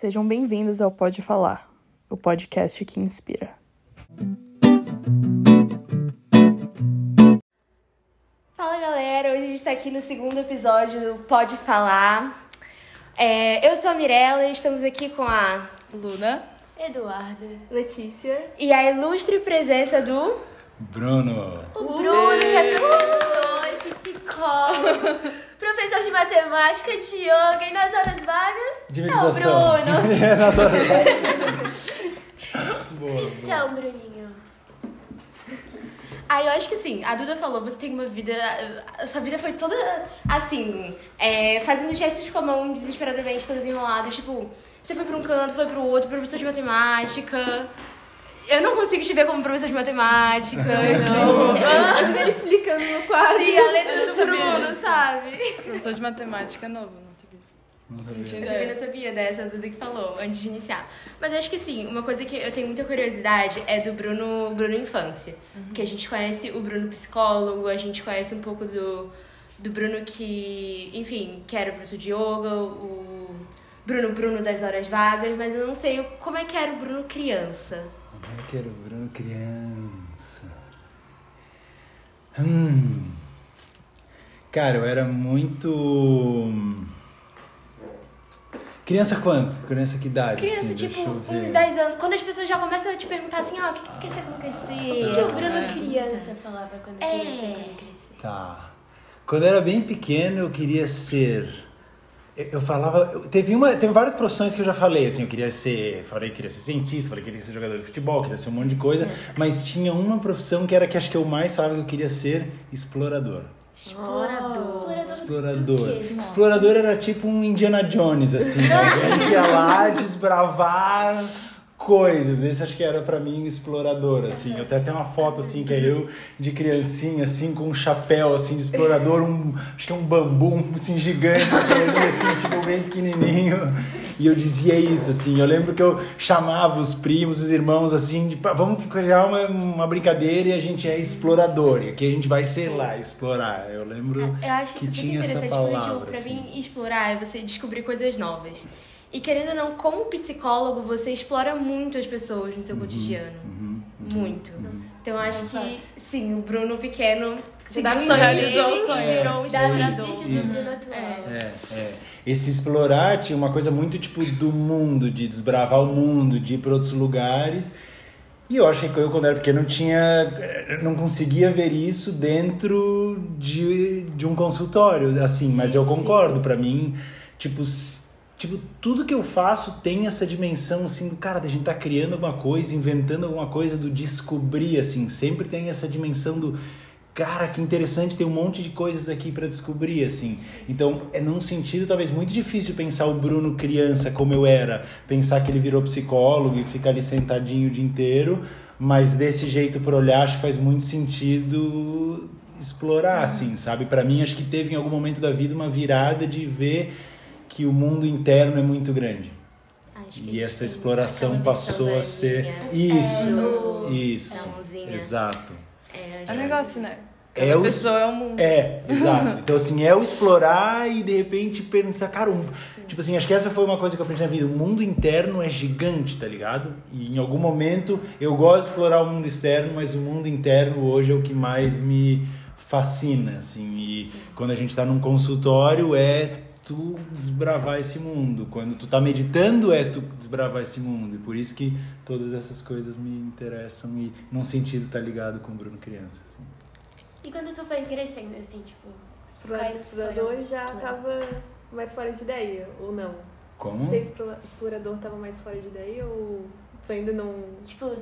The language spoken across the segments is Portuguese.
Sejam bem-vindos ao Pode Falar, o podcast que inspira. Fala galera, hoje a gente tá aqui no segundo episódio do Pode Falar. É, eu sou a Mirella e estamos aqui com a Luna. Eduardo Letícia. e a ilustre presença do Bruno. o Bruno, que é professor, psicólogo, professor de matemática, de yoga e nas horas vagas De é o. Bruno. É, nas horas vagas. boa, boa. Então, Bruninho. Ah, eu acho que assim, a Duda falou, você tem uma vida. A sua vida foi toda assim, é, fazendo gestos com a mão desesperadamente, todos enrolados. Tipo, você foi pra um canto, foi pro outro, professor de matemática. Eu não consigo te ver como professor de matemática. eu Imagina ele explicando no quadro. Sim, a letra do Bruno, sabe? Professor de matemática novo, não sabia. Não sabia. Eu também não sabia dessa Duda que falou antes de iniciar. Mas acho que sim, uma coisa que eu tenho muita curiosidade é do Bruno, Bruno Infância. Que a gente conhece o Bruno psicólogo, a gente conhece um pouco do, do Bruno que, enfim, que era professor de yoga, o Bruno Bruno das horas vagas, mas eu não sei como é que era o Bruno criança. Como é que era o Bruno criança? Hum. Cara, eu era muito. Criança quanto? Criança que idade? Criança, assim? tipo, eu uns 10 anos. Quando as pessoas já começam a te perguntar assim, ah, o que que quer ser quando crescer? O que o Bruno É. criança falava quando É. criança quando crescer? Tá. Quando eu era bem pequeno, eu queria ser. Eu falava. eu- teve, uma, teve várias profissões que eu já falei, assim, eu queria ser. Falei que queria ser cientista, falei que queria ser jogador de futebol, queria ser um monte de coisa. Mas tinha uma profissão que era que acho que eu mais falava que eu queria ser explorador. Explorador. Explorador. Explorador era tipo um Indiana Jones, assim. né? Eu ia lá desbravar coisas. Esse acho que era pra mim um explorador, assim. Eu até tenho uma foto, assim, que é eu de criancinha, assim, com um chapéu, assim, de explorador. Um, acho que é um bambu, assim, gigante, assim, tipo, bem pequenininho. E eu dizia isso, assim. Eu lembro que eu chamava os primos, os irmãos, assim, de, "Pá, vamos criar uma, uma brincadeira e a gente é explorador. E aqui a gente vai, sei lá, explorar. Eu lembro Eu acho que tinha essa interessante, porque, tipo, palavra, pra assim. mim, explorar é você descobrir coisas novas. E querendo ou não, como psicólogo, você explora muito as pessoas no seu Uhum, cotidiano. Muito. Então eu acho que, sim, o Bruno pequeno seguiu Dá o sonho realizou dele o sonho. virou um explorador. indícios do Bruno atual. É, é. Esse explorar tinha uma coisa muito tipo do mundo, de desbravar o mundo, de ir para outros lugares. E eu acho que eu, quando era pequeno, tinha, eh, não conseguia ver isso dentro de, de um consultório, assim. Mas eu concordo, para mim, tipo, tipo, tudo que eu faço tem essa dimensão, assim, do cara, da gente tá criando alguma coisa, inventando alguma coisa, do descobrir, assim. Sempre tem essa dimensão do cara, que interessante, tem um monte de coisas aqui para descobrir, assim. Então, é num sentido talvez muito difícil pensar o Bruno criança como eu era, pensar que ele virou psicólogo e fica ali sentadinho o dia inteiro, mas desse jeito por olhar, acho que faz muito sentido explorar, assim, sabe? Para mim, acho que teve em algum momento da vida uma virada de ver que o mundo interno é muito grande. Acho que a E essa exploração passou a ser isso, linha, isso, da mãozinha. exato. É, É um negócio, né? É Cada o- pessoa é um mundo. É, exato. Então, assim, é o explorar e de repente pensar, cara, um, tipo assim, acho que essa foi uma coisa que eu aprendi na vida. O mundo interno é gigante, tá ligado? E em algum momento eu gosto de explorar o mundo externo, mas o mundo interno hoje é o que mais me fascina, assim. E quando a gente tá num consultório é tu desbravar esse mundo. Quando tu tá meditando é tu desbravar esse mundo. E por isso que todas essas coisas me interessam e num sentido tá ligado com o Bruno criança, assim. E quando tu foi crescendo, assim, tipo, Explorador, explorador já os tava mais fora de ideia, ou não? Como? Ser explo- explorador tava mais fora de ideia ou tu ainda não, Tipo,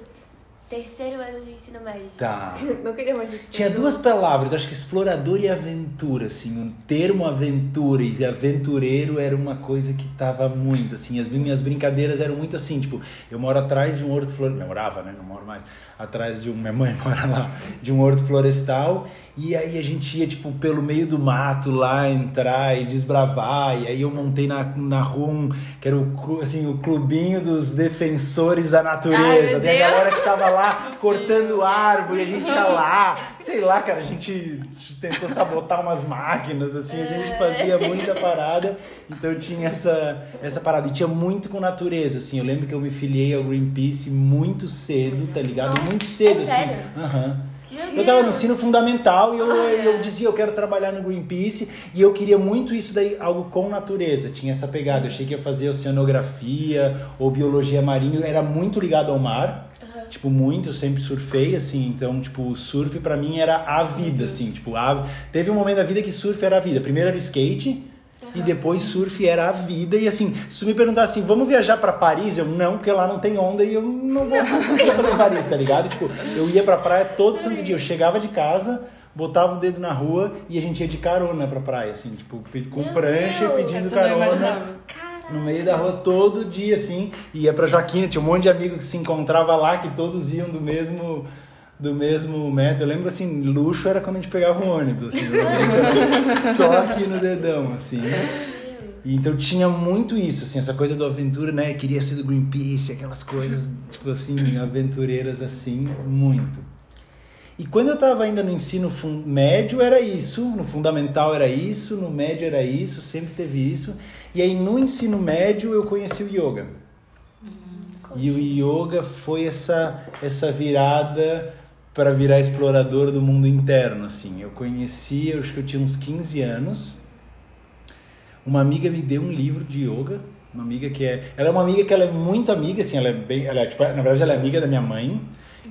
terceiro ano de ensino médio. Tá. não queria mais ser Tinha duas palavras, acho que explorador e aventura, assim, um termo aventura e aventureiro era uma coisa que tava muito, assim, as minhas brincadeiras eram muito assim, tipo, eu moro atrás de um horto florestal, morava, né, não moro mais, atrás de um, minha mãe mora lá, de um horto florestal, e aí a gente ia, tipo, pelo meio do mato lá, entrar e desbravar, e aí eu montei na, na rua um, que era o, assim, o clubinho dos defensores da natureza, Ai, meu Tem a galera que tava lá cortando árvore, a gente ia lá, sei lá, cara, a gente tentou sabotar umas máquinas, assim, a gente fazia muita parada, então tinha essa, essa parada. E tinha muito com natureza, assim, eu lembro que eu me filiei ao Greenpeace muito cedo, tá ligado? muito cedo, é assim. sério? Meu Eu tava no ensino fundamental e eu, eu dizia, eu quero trabalhar no Greenpeace e eu queria muito isso daí, algo com natureza, tinha essa pegada. Eu achei que ia fazer oceanografia ou biologia marinha, era muito ligado ao mar, tipo, muito, eu sempre surfei, assim, então, tipo, surf pra mim era a vida, assim, tipo, a... teve um momento da vida que surf era a vida. Primeiro era skate, e depois surf era a vida. E assim, se tu me perguntar assim, vamos viajar pra Paris? Eu não, porque lá não tem onda e eu não vou fazer Paris, tá ligado? Tipo, eu ia pra praia todo santo dia. Eu chegava de casa, botava o dedo na rua e a gente ia de carona pra praia, assim, tipo, com Meu prancha e Deus! pedindo eu não carona. No meio da rua todo dia, assim, ia pra Joaquina, tinha um monte de amigos que se encontrava lá, que todos iam do mesmo do mesmo método. Eu lembro assim, luxo era quando a gente pegava um ônibus, assim, só aqui no dedão, assim. E então tinha muito isso, assim, essa coisa do aventura, né? Queria ser do Greenpeace, aquelas coisas, tipo assim, aventureiras assim, muito. E quando eu tava ainda no ensino médio era isso, no fundamental era isso, no médio era isso, sempre teve isso. E aí no ensino médio eu conheci o yoga. E o yoga foi essa essa virada para virar explorador do mundo interno, assim. Eu conheci, eu acho que eu tinha uns 15 anos. Uma amiga me deu um livro de yoga, uma amiga que é, ela é uma amiga que ela é muito amiga, assim, ela é bem, ela é, tipo, na verdade ela é amiga da minha mãe,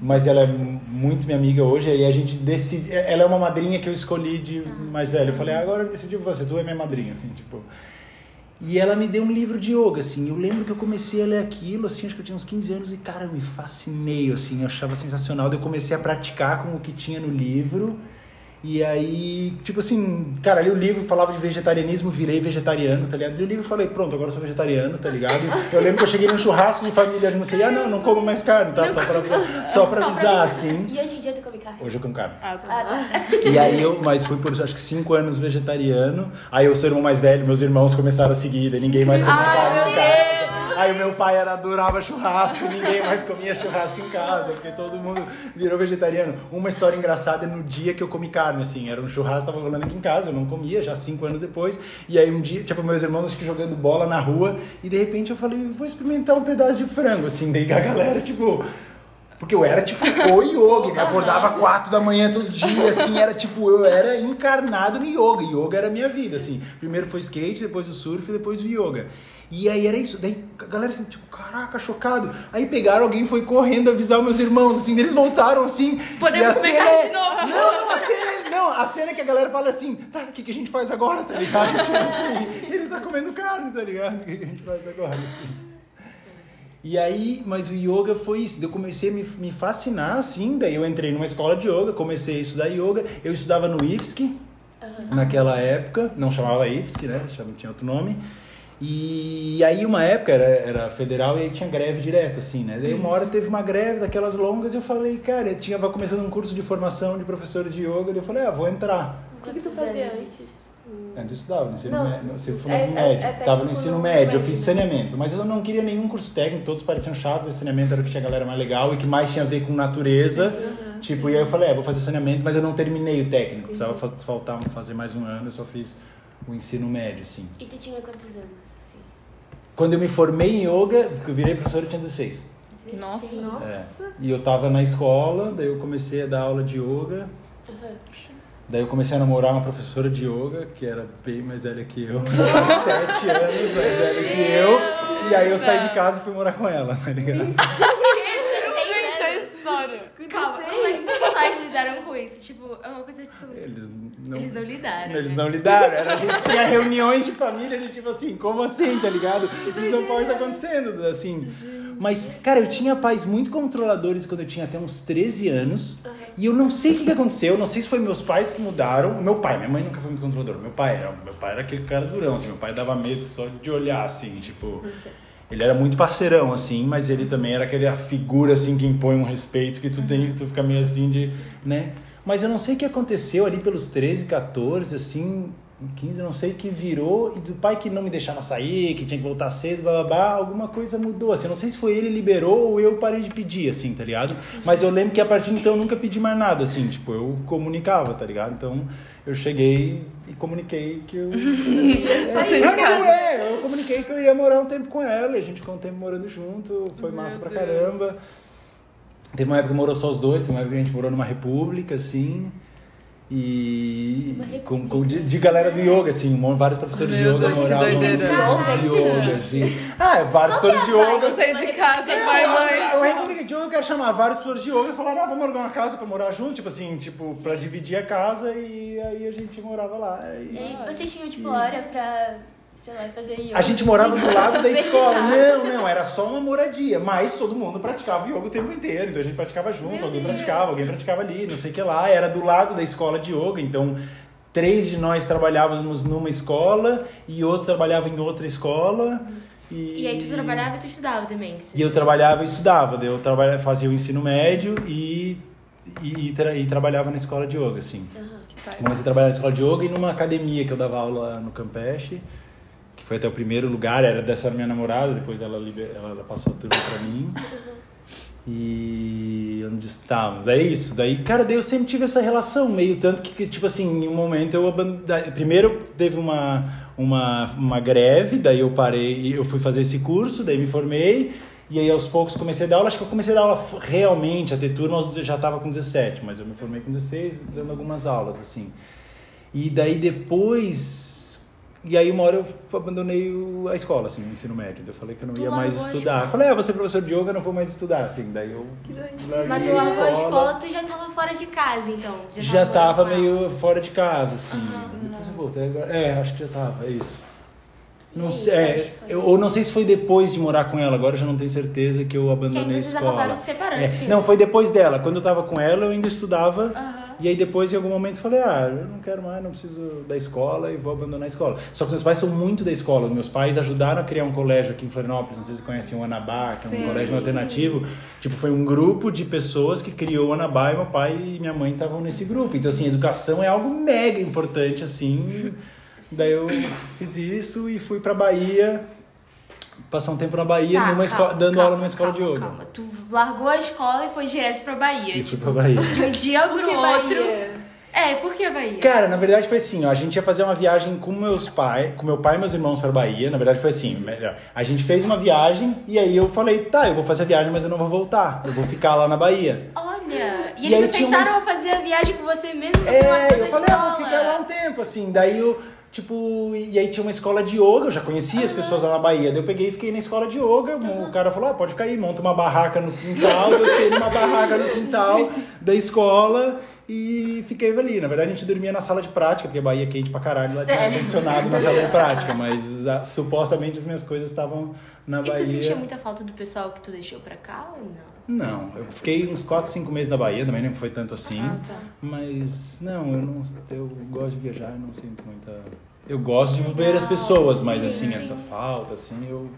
mas ela é muito minha amiga hoje, e a gente decide, ela é uma madrinha que eu escolhi de mais velho. Eu falei, ah, agora eu decidi você, tu é minha madrinha, assim, tipo. E ela me deu um livro de yoga, assim. Eu lembro que eu comecei a ler aquilo, assim, acho que eu tinha uns 15 anos e, cara, eu me fascinei, assim, eu achava sensacional. Daí eu comecei a praticar com o que tinha no livro. E aí, tipo assim, cara, li o livro, falava de vegetarianismo, virei vegetariano, tá ligado? Li o livro e falei, pronto, agora eu sou vegetariano, tá ligado? Eu lembro que eu cheguei num churrasco de família, não sei, ah, não, não como mais carne, tá? Só pra, só pra avisar, assim. E hoje em dia tu come carne? Hoje eu como carne. Ah, tá. Ah, tá. E aí eu, mas fui por acho que cinco anos vegetariano. Aí eu sou o irmão mais velho, meus irmãos começaram a seguir, daí ninguém mais Ai, carne em meu casa. Aí o meu pai era, adorava churrasco, ninguém mais comia churrasco em casa, porque todo mundo virou vegetariano. Uma história engraçada é no dia que eu comi carne, assim, era um churrasco, tava rolando aqui em casa, eu não comia, já cinco anos depois. E aí um dia, tipo, meus irmãos que jogando bola na rua, e de repente eu falei, vou experimentar um pedaço de frango, assim, daí a galera, tipo. Porque eu era tipo o yoga, me acordava quatro da manhã todo dia, assim, era tipo, eu era encarnado no yoga. Yoga era a minha vida, assim. Primeiro foi skate, depois o surf, depois o yoga. E aí era isso, daí a galera assim, tipo, caraca, chocado. Aí pegaram, alguém foi correndo avisar os meus irmãos, assim, eles voltaram assim. Podemos comer cena carne é- de novo. Não, não, a cena, é- não, a cena é que a galera fala assim, tá, o que, que a gente faz agora, tá ligado? Tipo assim, ele tá comendo carne, tá ligado? O que, que a gente faz agora, assim. E aí, mas o yoga foi isso. Eu comecei a me, me fascinar, assim. Daí eu entrei numa escola de yoga, comecei a estudar yoga. Eu estudava no IFSC naquela época, não chamava IFSC, né? Tinha outro nome. E aí, uma época era, era federal e aí tinha greve direto, assim, né? Daí uma hora teve uma greve daquelas longas e eu falei, cara, eu tinha tava começando um curso de formação de professores de yoga. daí eu falei, ah, vou entrar. O que, que tu fazia antes? Antes eu estudava no ensino Não, médio, no ensino é- é- médio. é Tava no ensino no médio, eu médio, fiz saneamento, mas eu não queria nenhum curso técnico, todos pareciam chatos, esse saneamento era o que tinha a galera mais legal e que mais tinha a ver com natureza. tipo, e aí eu falei, é, vou fazer saneamento, mas eu não terminei o técnico, precisava fa- faltar fazer mais um ano, eu só fiz o ensino médio, assim. E tu tinha quantos anos? Quando eu me formei em yoga, que eu virei professor, eu tinha 16. Nossa. Nossa. É. E eu tava na escola, daí eu comecei a dar aula de yoga. Aham. Daí eu comecei a namorar uma professora de yoga, que era bem mais velha que eu. Sete anos mais velha que eu. E aí eu saí de casa e fui morar com ela, tá ligado? Gente, a história. Calma, como é que teus pais lidaram com isso? Tipo, é uma coisa que ficou... Eles não, Eles não lidaram. Eles né? não lidaram. Era, a gente tinha reuniões de família de tipo assim, como assim, tá ligado? Isso não pode estar acontecendo, assim. Mas, cara, eu tinha pais muito controladores quando eu tinha até uns 13 anos. E eu não sei o que, que aconteceu, não sei se foi meus pais que mudaram. Meu pai, minha mãe nunca foi muito controlador. Meu pai era, meu pai era aquele cara durão, assim, meu pai dava medo só de olhar, assim, tipo. Ele era muito parceirão, assim, mas ele também era aquela figura, assim, que impõe um respeito que tu tem, tu fica meio assim de, né? Mas eu não sei o que aconteceu ali pelos 13, 14, assim, 15, não sei, que virou, e do pai que não me deixava sair, que tinha que voltar cedo, blá, blá, blá, alguma coisa mudou, assim, eu não sei se foi ele liberou ou eu parei de pedir, assim, tá ligado? Mas eu lembro que a partir de então eu nunca pedi mais nada, assim, tipo, eu comunicava, tá ligado? Então, eu cheguei e comuniquei que eu... Saiu de Não, casa. é, eu comuniquei que eu ia morar um tempo com ela, e a gente ficou um tempo morando junto, foi Meu massa pra Deus. caramba. Teve uma época que morou só os dois, teve uma época que a gente morou numa república, assim. E com, com- de, de galera do yoga, assim, vários professores de Meu yoga Deus, moravam de Yoga, isso yoga, existe. assim. Ah, é, vários professores de yoga. Eu saí de casa, pai, A mãe. República de Yoga eu quero chamar vários professores de yoga e falaram, ah, vamos alugar uma casa pra morar junto, tipo assim, tipo, pra dividir a casa e aí a gente morava lá. E- E aí vocês tinham, tipo, hora pra, sei lá, fazer yoga. A gente morava do lado da escola. Não, não, era só uma moradia. Mas todo mundo praticava yoga o tempo inteiro. Então a gente praticava junto, Meu alguém Deus. praticava, alguém praticava ali, não sei o que lá. Era do lado da escola de yoga. Então três de nós trabalhávamos numa escola e outro trabalhava em outra escola. E, E aí tu trabalhava e tu estudava também. E eu trabalhava e estudava. Eu trabalhava, fazia o ensino médio e, e, tra- e trabalhava na escola de yoga, assim. Comecei a trabalhar na escola de yoga e numa academia que eu dava aula no Campeche, que foi até o primeiro lugar, era dessa minha namorada, depois ela, liber- ela, passou a turma pra mim. E onde estávamos? É isso. Daí, cara, daí eu sempre tive essa relação, meio tanto que, tipo assim, em um momento eu abandonei. Primeiro teve uma, uma, uma greve, daí eu parei, eu fui fazer esse curso, daí me formei. E aí aos poucos comecei a dar aula, acho que eu comecei a dar aula realmente, a ter turma, deze- já estava com 17, mas eu me formei com 16, dando algumas aulas, assim. E daí depois. E aí uma hora eu abandonei o- a escola, assim, o ensino médio. Eu falei que eu não Tu ia mais a estudar. escola? Eu falei, ah, vou ser professor de yoga, eu não vou mais estudar, assim. Daí eu larguei Mas tu largou a escola, tu já tava fora de casa, então. Já morando tava meio fora de casa, assim. Aham. Depois eu voltei agora. É, acho que já tava, é isso. Não sei, é, eu, ou não sei se foi depois de morar com ela, agora eu já não tenho certeza que eu Que aí abandonei a vocês escola. acabaram se separando. É, porque- Não, foi depois dela. Quando eu tava com ela, eu ainda estudava. Aham. E aí depois, em algum momento, falei, ah, eu não quero mais, não preciso da escola e vou abandonar a escola. Só que meus pais são muito da escola. Meus pais ajudaram a criar um colégio aqui em Florianópolis. Não sei se conhecem o Anabá, que é um Sim. colégio alternativo. Tipo, foi um grupo de pessoas que criou o Anabá e meu pai e minha mãe estavam nesse grupo. Então, assim, educação é algo mega importante, assim. Daí eu fiz isso e fui pra Bahia, passar um tempo na Bahia, Tá, numa escola, calma, dando calma, aula numa escola calma, de yoga. Calma. Tu largou a escola e foi direto pra Bahia. E fui Tipo, pra Bahia. de um dia pro outro. Bahia? É, por que Bahia? Cara, na verdade foi assim, ó, a gente ia fazer uma viagem com meus pais, com meu pai e meus irmãos pra Bahia. Na verdade foi assim, melhor. A gente fez uma viagem e aí eu falei, tá, eu vou fazer a viagem, mas eu não vou voltar. Eu vou ficar lá na Bahia. Olha, e E eles aceitaram umas- fazer a viagem com você mesmo você É, eu falei, escola. ah, vou ficar lá um tempo, assim. Daí eu, tipo, e aí tinha uma escola de yoga, eu já conhecia as pessoas lá na Bahia. Daí eu peguei e fiquei na escola de yoga. O cara falou, ah, pode ficar aí, monta uma barraca no quintal. Eu fiquei numa barraca no quintal da escola. E fiquei ali. Na verdade, a gente dormia na sala de prática, porque a Bahia é quente pra caralho, lá tinha É. ar-condicionado na sala de prática. Mas ah, supostamente as minhas coisas estavam na E Bahia. tu sentia muita falta do pessoal que tu deixou pra cá ou não? Não, eu fiquei uns 4, 5 meses na Bahia, também não foi tanto assim. Ah, tá. Mas não, eu não eu gosto de viajar, eu não sinto muita. Eu gosto de ver as pessoas, mas sim, assim, sim. essa falta, assim, eu.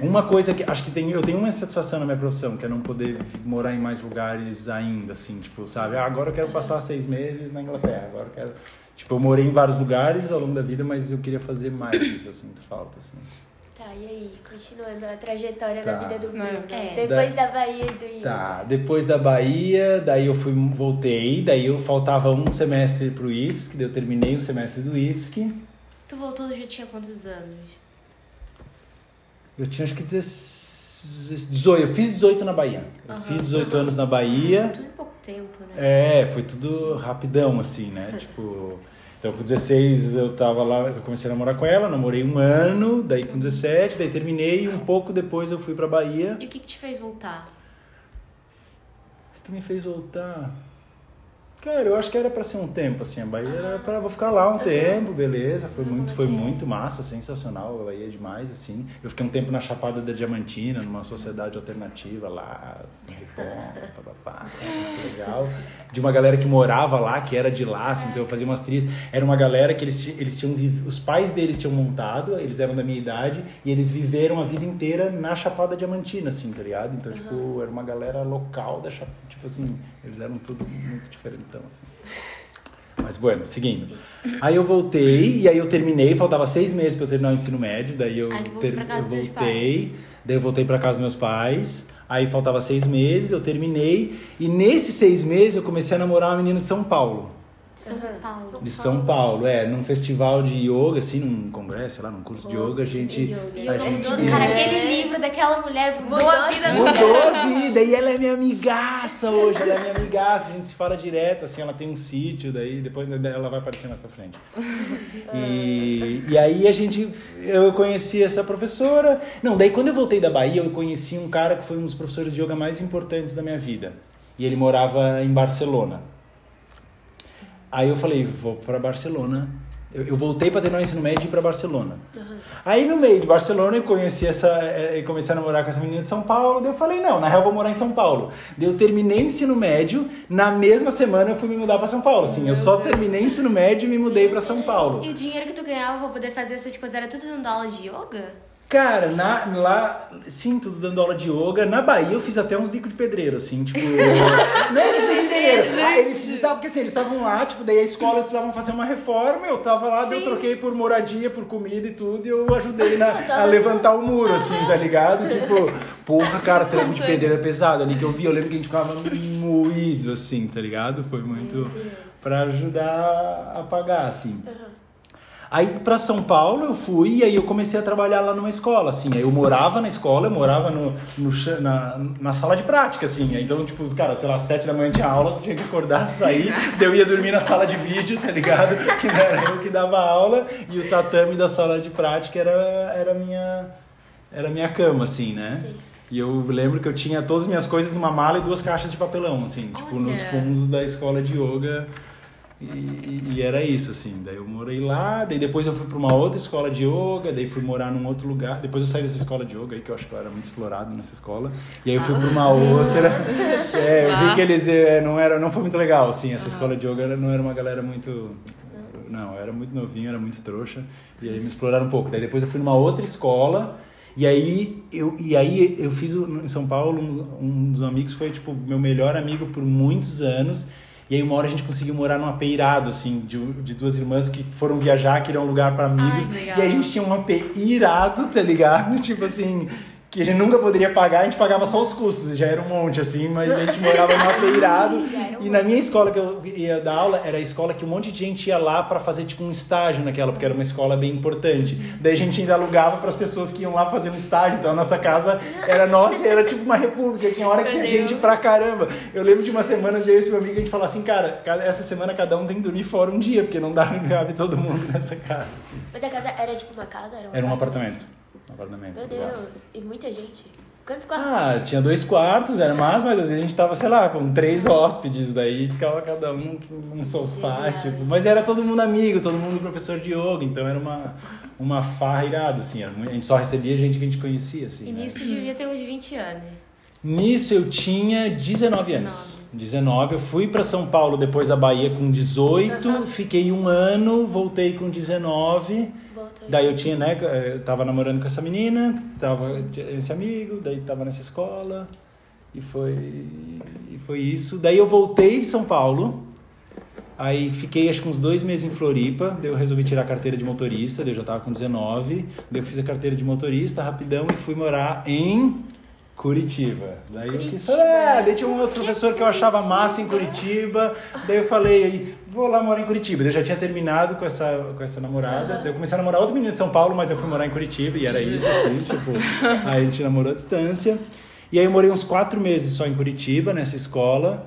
Uma coisa que acho que tem, eu tenho uma satisfação na minha profissão, que é não poder morar em mais lugares ainda, assim, tipo, sabe? Ah, agora eu quero passar seis meses na Inglaterra, agora eu quero. Tipo, eu morei em vários lugares ao longo da vida, mas eu queria fazer mais isso, eu sinto falta, assim. Tá, e aí? Continuando a trajetória Tá. da vida do Bruno. é. Depois da Bahia e do Rio. Tá, depois da Bahia, daí eu fui, voltei, daí eu faltava um semestre pro IFSC, daí eu terminei o semestre do IFSC. Tu voltou, já tinha quantos anos? Eu tinha acho que 18, eu fiz 18 na Bahia. Eu fiz 18 anos na Bahia. Tudo em pouco tempo, né? É, foi tudo rapidão, assim, né? Tipo, então com 16 eu tava lá, eu comecei a namorar com ela, namorei um ano, daí com 17, daí terminei e um pouco depois eu fui pra Bahia. E o que que te fez voltar? O que me fez voltar? Cara, eu acho que era pra ser um tempo, assim, a Bahia era pra vou ficar lá um tempo, beleza, foi muito, foi muito massa, sensacional, a Bahia é demais, assim. Eu fiquei um tempo na Chapada da Diamantina, numa sociedade alternativa lá, bom, papapá, muito legal. De uma galera que morava lá, que era de lá, assim, então eu fazia umas trilhas. Era uma galera que eles, eles tinham, os pais deles tinham montado, eles eram da minha idade, e eles viveram a vida inteira na Chapada Diamantina, assim, tá ligado? Então, tipo, era uma galera local da Chapada, tipo assim, eles eram tudo muito diferentão, assim. Mas, bueno, seguindo. Aí eu voltei, e aí eu terminei, faltava seis meses pra eu terminar o ensino médio, daí eu, ter- eu voltei, daí eu voltei pra casa dos meus pais, aí faltava seis meses, eu terminei, e nesses seis meses eu comecei a namorar uma menina de São Paulo. São Paulo. De São Paulo, é, num festival de yoga, assim, num congresso, sei lá, num curso de yoga, a gente. E a gente mudou, cara, aquele livro daquela mulher mudou, Mudou a vida do Mudou a vida, e ela é minha amigaça hoje, ela é minha amigaça, a gente se fala direto, assim, ela tem um sítio, daí depois ela vai aparecer mais pra frente. E, e aí a gente, eu conheci essa professora, não, daí quando eu voltei da Bahia, eu conheci um cara que foi um dos professores de yoga mais importantes da minha vida, e ele morava em Barcelona. Aí eu falei, vou pra Barcelona. Eu, eu voltei pra terminar o ensino médio e ir pra Barcelona. Aí no meio de Barcelona eu conheci essa. eh, Eu comecei a namorar com essa menina de São Paulo. Daí eu falei, não, na real eu vou morar em São Paulo. Daí eu terminei o ensino médio, na mesma semana eu fui me mudar pra São Paulo. Assim, eu só terminei o ensino médio e me mudei pra São Paulo. E o dinheiro que tu ganhava pra poder fazer essas coisas era tudo dando aula de yoga? Cara, na, lá, sim, tudo dando aula de yoga. Na Bahia eu fiz até uns bicos de pedreiro, assim, tipo. não é de pedreiro. Ah, eles precisavam, porque assim, eles estavam lá, tipo, daí a escola eles precisavam fazer uma reforma, eu tava lá, daí eu troquei por moradia, por comida e tudo, e eu ajudei na, a levantar o muro, assim, tá ligado? Tipo, porra, cara, trampo de pedreiro é pesado ali que eu vi, eu lembro que a gente ficava moído, assim, tá ligado? Foi muito pra ajudar a pagar, assim. Aí pra São Paulo eu fui e aí eu comecei a trabalhar lá numa escola, assim. Aí eu morava na escola, eu morava no, no na, na sala de prática, assim. Aí, Então, tipo, cara, sei lá, sete da manhã tinha aula, tu tinha que acordar, sair, eu ia dormir na sala de vídeo, tá ligado? Que não era eu que dava aula e o tatame da sala de prática era, era a minha, era minha cama, assim, né? E eu lembro que eu tinha todas as minhas coisas numa mala e duas caixas de papelão, assim, tipo, nos Olha. fundos da escola de yoga. E, e- e era isso, assim. Daí eu morei lá, daí depois eu fui pra uma outra escola de yoga, daí fui morar num outro lugar. Depois eu saí dessa escola de yoga aí, que eu acho que eu era muito explorado nessa escola. E aí eu fui pra uma outra. É, eu vi que eles é, não era, não foi muito legal, assim. Essa escola de yoga não era uma galera muito. Não, eu era muito novinho, era muito trouxa. E aí me exploraram um pouco. Daí depois eu fui numa outra escola. E aí eu, e aí eu fiz em São Paulo, um, um dos amigos foi tipo meu melhor amigo por muitos anos. E aí uma hora a gente conseguiu morar num AP irado, assim, de, de duas irmãs que foram viajar, que era um lugar pra amigos. Ai, e aí a gente tinha um AP irado, tá ligado? Tipo assim, que a gente nunca poderia pagar, a gente pagava só os custos, já era um monte, assim, mas a gente morava num AP irado. Já era um E na minha escola que eu ia dar aula, era a escola que um monte de gente ia lá pra fazer tipo um estágio naquela, porque era uma escola bem importante. Daí a gente ainda alugava pras pessoas que iam lá fazer um estágio, então a nossa casa era nossa, era tipo uma república, tinha hora que tinha gente pra caramba. Eu lembro de uma semana eu e esse meu amigo, a gente falou assim, cara, essa semana cada um tem que dormir fora um dia, porque não dá cabe todo mundo nessa casa. assim. Mas a casa era tipo uma casa? Era um, Era um apartamento. Apartamento. Meu. Deus, e muita gente. Quantos quartos? Ah, tinha dois quartos, era mais, mas às vezes a gente tava, sei lá, com três hóspedes, daí ficava cada um com um sofá, Genial. tipo. Mas era todo mundo amigo, todo mundo professor de yoga, então era uma, uma farra irada, assim. Muito- a gente só recebia gente que a gente conhecia, assim. E né? nisso tu devia ter uns 20 anos. Nisso eu tinha 19 anos. 19. Eu fui pra São Paulo depois da Bahia com 18, fiquei um ano, voltei com 19. Voltou. Daí eu tinha, né, eu tava namorando com essa menina, tava esse amigo, daí tava nessa escola e foi e foi isso. Daí eu voltei de São Paulo. Aí fiquei acho que uns dois meses em Floripa, daí eu resolvi tirar a carteira de motorista, daí eu já tava com 19, daí eu fiz a carteira de motorista rapidão e fui morar em Curitiba. Daí eu Curitiba. falar, é, daí tinha um outro professor que eu achava massa em Curitiba, daí eu falei, aí, vou lá morar em Curitiba. Eu já tinha terminado com essa, com essa namorada, daí eu comecei a namorar outra menina de São Paulo, mas eu fui morar em Curitiba e era isso, assim, tipo, aí a gente namorou à distância. E aí eu morei uns quatro meses só em Curitiba, nessa escola,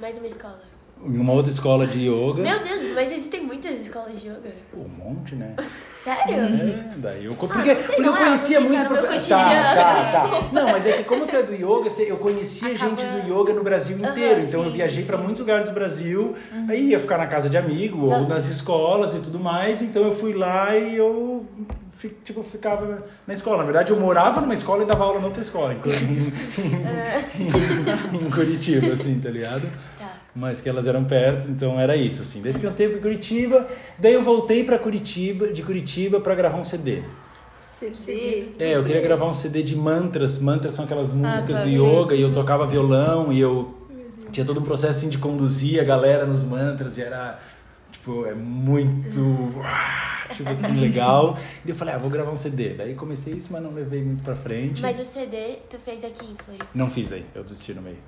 Mais uma escola. Em uma outra escola de yoga. Meu Deus, mas existem muitas escolas de yoga. Um monte, né? Sério? É, daí eu. Porque, sei porque eu não, é conhecia muito tá no meu profe- Tá, cotidiano, tá, tá. Não, mas é que como tu é do yoga, eu conhecia gente do yoga no Brasil inteiro. então eu sim, viajei pra sim. muitos lugares do Brasil. Aí ia ficar na casa de amigo ou Nossa. nas escolas e tudo mais. Então eu fui lá e eu. Tipo, ficava na escola. Na verdade, eu morava numa escola e dava aula na outra escola, em, em- em Curitiba, assim, tá ligado? Tá. mas que elas eram perto, então era isso, assim. Daí fiquei um tempo em Curitiba, daí eu voltei pra Curitiba, de Curitiba pra gravar um CD. CD. É, eu queria gravar um CD de mantras. Mantras são aquelas músicas tá, do sim. yoga e eu tocava violão e eu tinha todo um processo assim de conduzir a galera nos mantras e era tipo é muito ah, tipo assim legal e eu falei ah vou gravar um CD daí comecei isso mas não levei muito pra frente Mas o CD tu fez aqui em Floripa. não fiz aí eu desisti no meio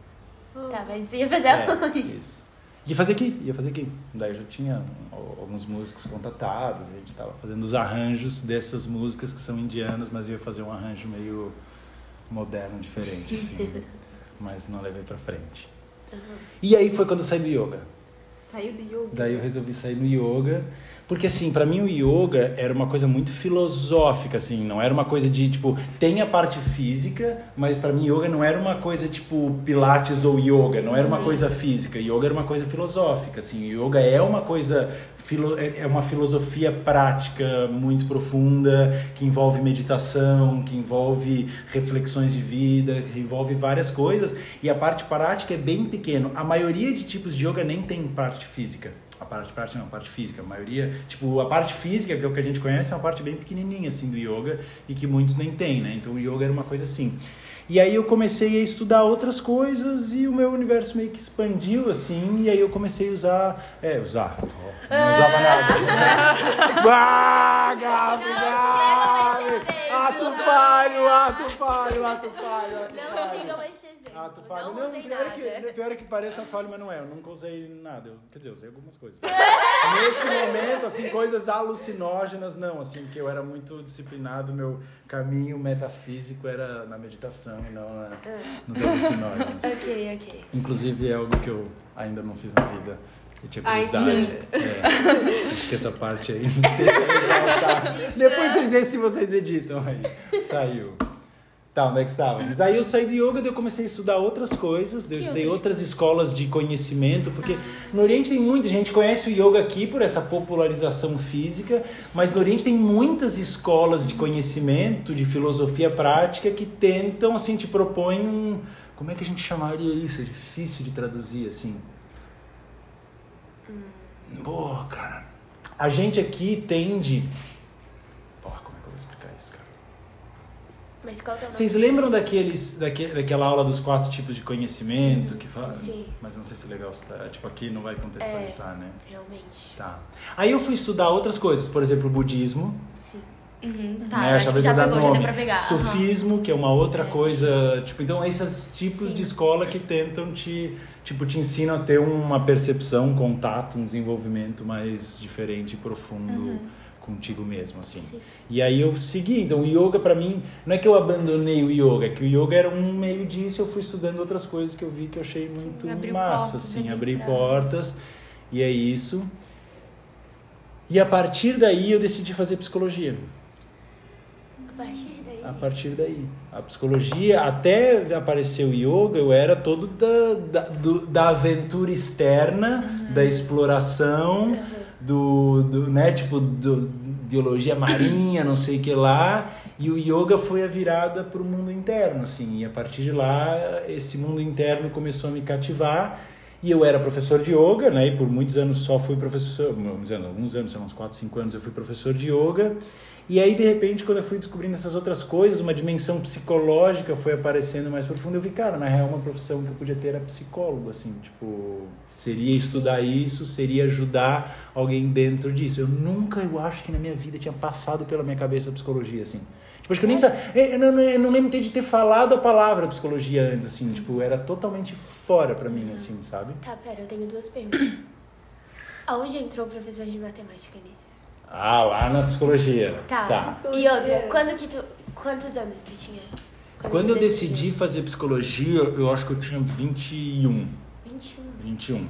Tá, mas ia fazer é, aonde? isso. Ia fazer aqui ia fazer aqui. Daí já tinha alguns músicos contatados a gente tava fazendo os arranjos dessas músicas que são indianas mas eu ia fazer um arranjo meio moderno diferente assim. Mas não levei pra frente. E aí foi quando eu saí do yoga Saiu do yoga. Daí eu resolvi sair no yoga, porque assim, pra mim o yoga era uma coisa muito filosófica assim, não era uma coisa de tipo, tem a parte física, mas pra mim yoga não era uma coisa tipo pilates ou yoga, não era uma Sim. coisa física, yoga era uma coisa filosófica assim, yoga é uma coisa é é uma filosofia prática muito profunda, que envolve meditação, que envolve reflexões de vida, que envolve várias coisas, e a parte prática é bem pequeno. A maioria de tipos de yoga nem tem parte física. A parte prática não, a parte física. A maioria, tipo, a parte física, que é o que a gente conhece, é uma parte bem pequenininha, assim, do yoga, e que muitos nem têm, né? Então o yoga era uma coisa assim. E aí eu comecei a estudar outras coisas e o meu universo meio que expandiu, assim, e aí eu comecei a usar... É, usar. Não usava nada. Ah, Gabi, Gabi! Ato falho, ato falho, ato falho, Não sigam esse exemplo. Ato falho. Não, Não, usem pior, é que, pior é que parece ato falho, mas não é. Eu nunca usei nada. Eu, quer dizer, eu usei algumas coisas. Nesse momento, assim, coisas alucinógenas, não. Assim, que eu era muito disciplinado, meu caminho metafísico era na meditação e não na, nos alucinógenos. Ok, ok. Inclusive, é algo que eu ainda não fiz na vida. Eu tinha Ai, curiosidade. É. Acho que essa parte aí, não sei se é legal, tá? Depois vocês veem se vocês editam aí. Saiu. Tá, onde é que estávamos? Daí eu saí do yoga, daí eu comecei a estudar outras coisas, eu estudei outras escolas de conhecimento, porque no Oriente tem muita gente conhece o yoga aqui por essa popularização física, mas no Oriente tem muitas escolas de conhecimento, de filosofia prática que tentam, assim, te propõem um... Como é que a gente chamaria isso? É difícil de traduzir, assim. Pô, cara. A gente aqui tende... Pô, como é que eu vou explicar isso, cara? Mas qual que é o nome? Vocês lembram daqueles, daque, daquela aula dos quatro tipos de conhecimento que fala? Sim. Mas não sei se é legal, tá- tipo, aqui não vai contextualizar, né? Realmente. Tá. Aí eu fui estudar outras coisas, por exemplo, o budismo. Sim. Uhum, tá, né? eu acho que já pegou, já deu nome. pra pegar. Sufismo, que é uma outra É, coisa. Tipo, então, esses tipos Sim. de escola que tentam te, tipo, te ensinam a ter uma percepção, um contato, um desenvolvimento mais diferente e profundo contigo mesmo, assim. Sim. E aí eu segui. Então, o yoga pra mim, não é que eu abandonei o yoga, é que o yoga era um meio disso, eu fui estudando outras coisas que eu vi que eu achei muito Abriu massa, portas assim, ali abrir pra- portas. E é isso. E a partir daí eu decidi fazer psicologia. A partir daí. A partir daí. A psicologia, até aparecer o yoga, eu era todo da, da, do- da aventura externa, da exploração, Aham. Do, do né, tipo, do, biologia marinha, não sei o que lá. E o yoga foi a virada para o mundo interno, assim. E a partir de lá, esse mundo interno começou a me cativar. E eu era professor de yoga, né? E por muitos anos só fui professor, anos, alguns anos, uns 4, 5 anos eu fui professor de yoga. E aí, de repente, quando eu fui descobrindo essas outras coisas, uma dimensão psicológica foi aparecendo mais profunda, eu vi, cara, na real, uma profissão que eu podia ter era psicólogo, assim, tipo, seria estudar isso, seria ajudar alguém dentro disso. Eu nunca, eu acho que na minha vida tinha passado pela minha cabeça a psicologia, assim. Tipo, acho que eu nem sabia, eu não, eu não lembro de ter falado a palavra psicologia antes, assim, tipo, era totalmente fora pra mim, assim, sabe? Tá, pera, eu tenho duas perguntas. Aonde entrou o professor de matemática nisso? Ah, lá na psicologia. Tá. tá. E outra, quando que tu. Quantos anos tu tinha? Quando tu eu decidi fazer psicologia, eu acho que eu tinha 21. 21. 21.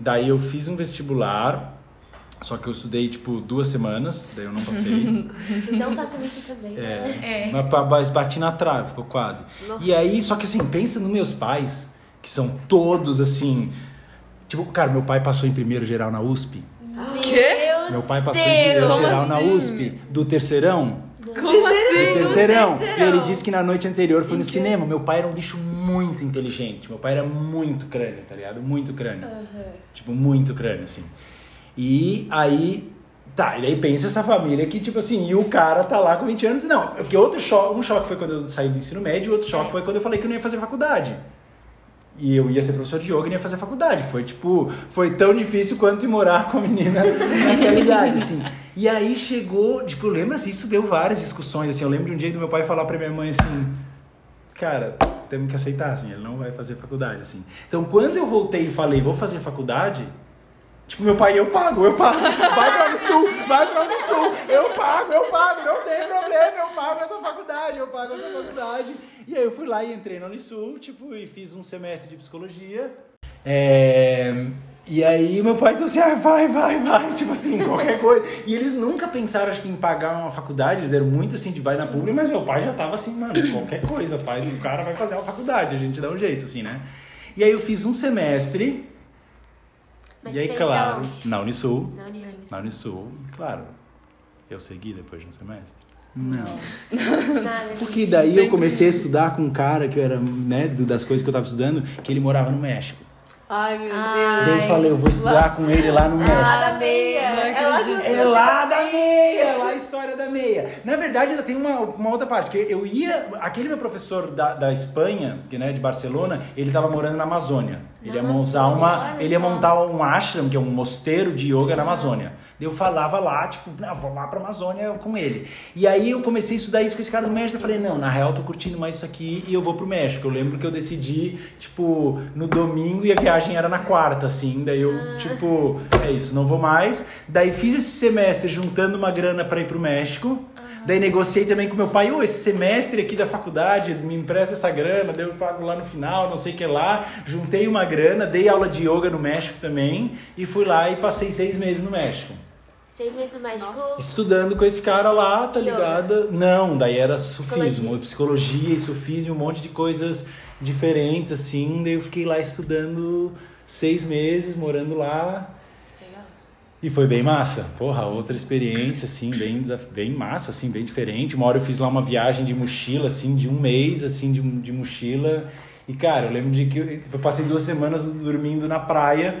Daí eu fiz um vestibular, só que eu estudei tipo duas semanas, daí eu não passei. Não façam isso também. né? É, É. mas mas bati na trave, ficou quase. E aí, só que assim, pensa nos meus pais, que são todos assim. Tipo, cara, meu pai passou em primeiro geral na USP. Quê? Meu pai passou em primeiro Como geral na assim? USP, do terceirão. Como assim? Do terceirão. E ele disse que na noite anterior foi Em no que? cinema. Meu pai era um bicho muito inteligente. Meu pai era muito crânio, tá ligado? Muito crânio. Aham. Tipo, muito crânio, assim. E aí. Tá, e daí pensa essa família que, tipo assim, e o cara tá lá com 20 anos. Não, porque outro choque, um choque foi quando eu saí do ensino médio, outro choque foi quando eu falei que eu não ia fazer faculdade. E eu ia ser professor de yoga e ia fazer faculdade. Foi tipo, foi tão difícil quanto ir morar com a menina naquela idade, assim. E aí chegou, tipo, eu lembro assim, isso deu várias discussões, assim. Eu lembro de um dia do meu pai falar pra minha mãe assim, cara, temos que aceitar, assim, ele não vai fazer faculdade, assim. Então, quando eu voltei e falei, vou fazer faculdade, tipo, meu pai, eu pago, eu pago, vai pra no sul, vai pra no sul, eu pago, eu pago, não tem problema, eu pago a tua faculdade, eu pago a tua faculdade. E aí eu fui lá e entrei na Unisul, tipo, e fiz um semestre de psicologia. É... E aí meu pai então assim, ah, vai, vai, vai, tipo assim, qualquer coisa. E eles nunca pensaram, acho que, em pagar uma faculdade, eles eram muito assim de vai na pública, mas meu pai já tava assim, mano, qualquer coisa, faz, o cara vai fazer uma faculdade, a gente dá um jeito, assim, né? E aí eu fiz um semestre, Mas e aí, claro, aonde? na Unisul, Na Unisul. na Unisul, claro, eu segui depois de um semestre. Não. Porque daí eu comecei a estudar com um cara que era, né, das coisas que eu tava estudando, que ele morava no México. Ai, meu Ai. Daí eu falei, eu vou estudar com ele lá no México. Deus. Da meia. É lá É lá da meia, é lá a história da meia. Na verdade, ainda tem uma, uma outra parte, que eu ia. Aquele meu professor da, da Espanha, que, né, de Barcelona, ele tava morando na Amazônia. Ele ia, montar uma, ele ia montar um ashram, que é um mosteiro de yoga na Amazônia. Eu falava lá, tipo, ah, vou lá pra Amazônia com ele. E aí eu comecei a estudar isso com esse cara do México. Eu falei, não, na real eu tô curtindo mais isso aqui e eu vou pro México. Eu lembro que eu decidi, tipo, no domingo e a viagem era na quarta, assim. Daí eu, tipo, é isso, não vou mais. Daí fiz esse semestre juntando uma grana pra ir pro México. Daí negociei também com meu pai, ô, esse semestre aqui da faculdade, me empresta essa grana, daí eu pago lá no final, não sei o que lá. Juntei uma grana, dei aula de yoga no México também e fui lá e passei seis meses no México. Seis meses no México. Estudando com esse cara lá, tá Yoga. ligado? Não, daí era sufismo, Psicologia. psicologia e sufismo, um monte de coisas diferentes, assim. Daí eu fiquei lá estudando seis meses, morando lá. Legal. E foi bem massa. Porra, outra experiência, assim, bem, bem massa, assim, bem diferente. Uma hora eu fiz lá uma viagem de mochila, assim, de um mês, assim, de, de mochila. E, cara, eu lembro de que eu, eu passei duas semanas dormindo na praia.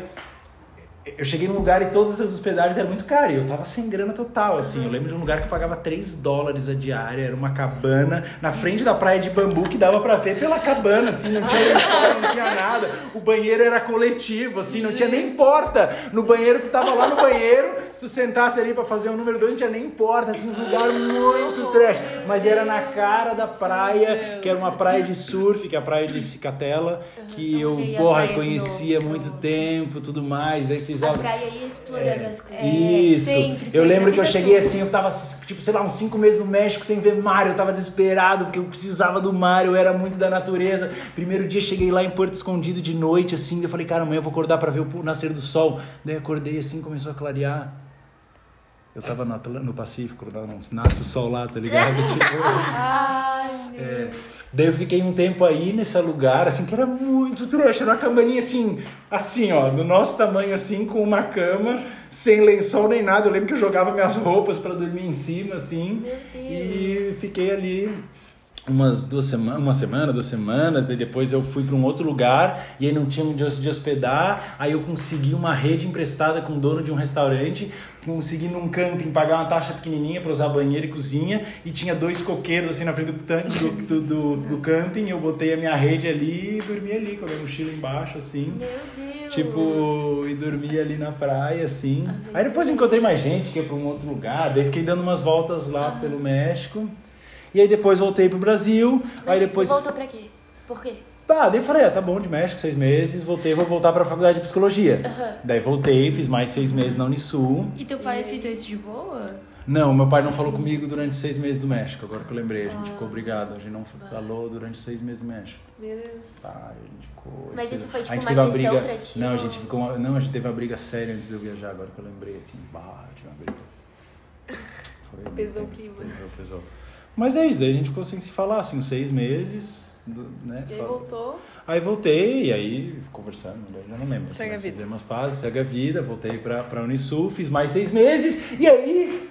Eu cheguei num lugar e todas as hospedagens eram muito caras. E eu tava sem grana total, assim. Eu lembro de um lugar que eu pagava 3 dólares a diária. Era uma cabana na frente da praia de bambu que dava pra ver pela cabana, assim. Não tinha lençol, não tinha nada. O banheiro era coletivo, assim. Não tinha nem porta no banheiro. Tu tava lá no banheiro. Se tu sentasse ali pra fazer o número 2, não tinha nem porta. Assim, um lugar muito trash. Mas era na cara da praia, que era uma praia de surf, que é a praia de Cicatela. Que eu, E a porra, conhecia há muito tempo, tudo mais. Daí fiz A aula. praia ia explorando as coisas. Isso. sempre, eu sempre, lembro a que eu cheguei toda. assim, eu tava, tipo, sei lá, uns cinco meses no México sem ver mar. Eu tava desesperado porque eu precisava do mar, eu era muito da natureza. Primeiro dia cheguei lá em Porto Escondido de noite, assim. Eu falei, cara, amanhã eu vou acordar pra ver o nascer do sol. Daí acordei assim, começou a clarear. Eu tava no, no Pacífico, não, nasce o sol lá, tá ligado? Tipo, Ai, meu é. Daí eu fiquei um tempo aí nesse lugar, assim, que era muito trash. Era uma cabaninha assim, assim, ó, do nosso tamanho, assim, com uma cama, sem lençol nem nada. Eu lembro que eu jogava minhas roupas pra dormir em cima, assim. Meu Deus. E fiquei ali umas duas semanas, uma semana, duas semanas, daí depois eu fui para um outro lugar e aí não tinha onde de hospedar, aí eu consegui uma rede emprestada com o dono de um restaurante, consegui num camping pagar uma taxa pequenininha para usar banheiro e cozinha e tinha dois coqueiros assim na frente do tanque do, do, do, do camping, eu botei a minha rede ali e dormi ali com a minha mochila embaixo assim. Meu Deus. Tipo, e dormi ali na praia, assim. Aí depois encontrei mais gente que ia pra um outro lugar, daí fiquei dando umas voltas lá pelo México. E aí depois voltei pro Brasil, Mas aí depois. voltou pra quê? Por quê? Tá, daí eu falei, ah, tá bom, de México, seis meses, voltei, vou voltar pra faculdade de psicologia. Aham. Daí voltei, fiz mais seis meses na Unisul. E teu pai aceitou isso de boa? Não, meu pai não falou comigo durante seis meses do México, agora que eu lembrei, a gente ficou obrigado, a gente não falou durante seis meses do México. Meu Deus. Tá, a gente ficou. Mas isso foi, tipo, a gente uma teve uma questão briga. pra ti, Não, a gente ficou. uma- Não, a gente teve uma briga séria antes de eu viajar, agora que eu lembrei, assim, bah, tive uma briga. Foi muito Pesou clima. Pesou, pesou. Mas é isso, daí a gente ficou sem se falar, assim, uns seis meses, do- né? E aí voltou. Aí voltei, e aí conversando, eu já não lembro. Segue a vida. Fizemos pazes, segue a vida, voltei pra, pra Unisul, fiz mais seis meses, e aí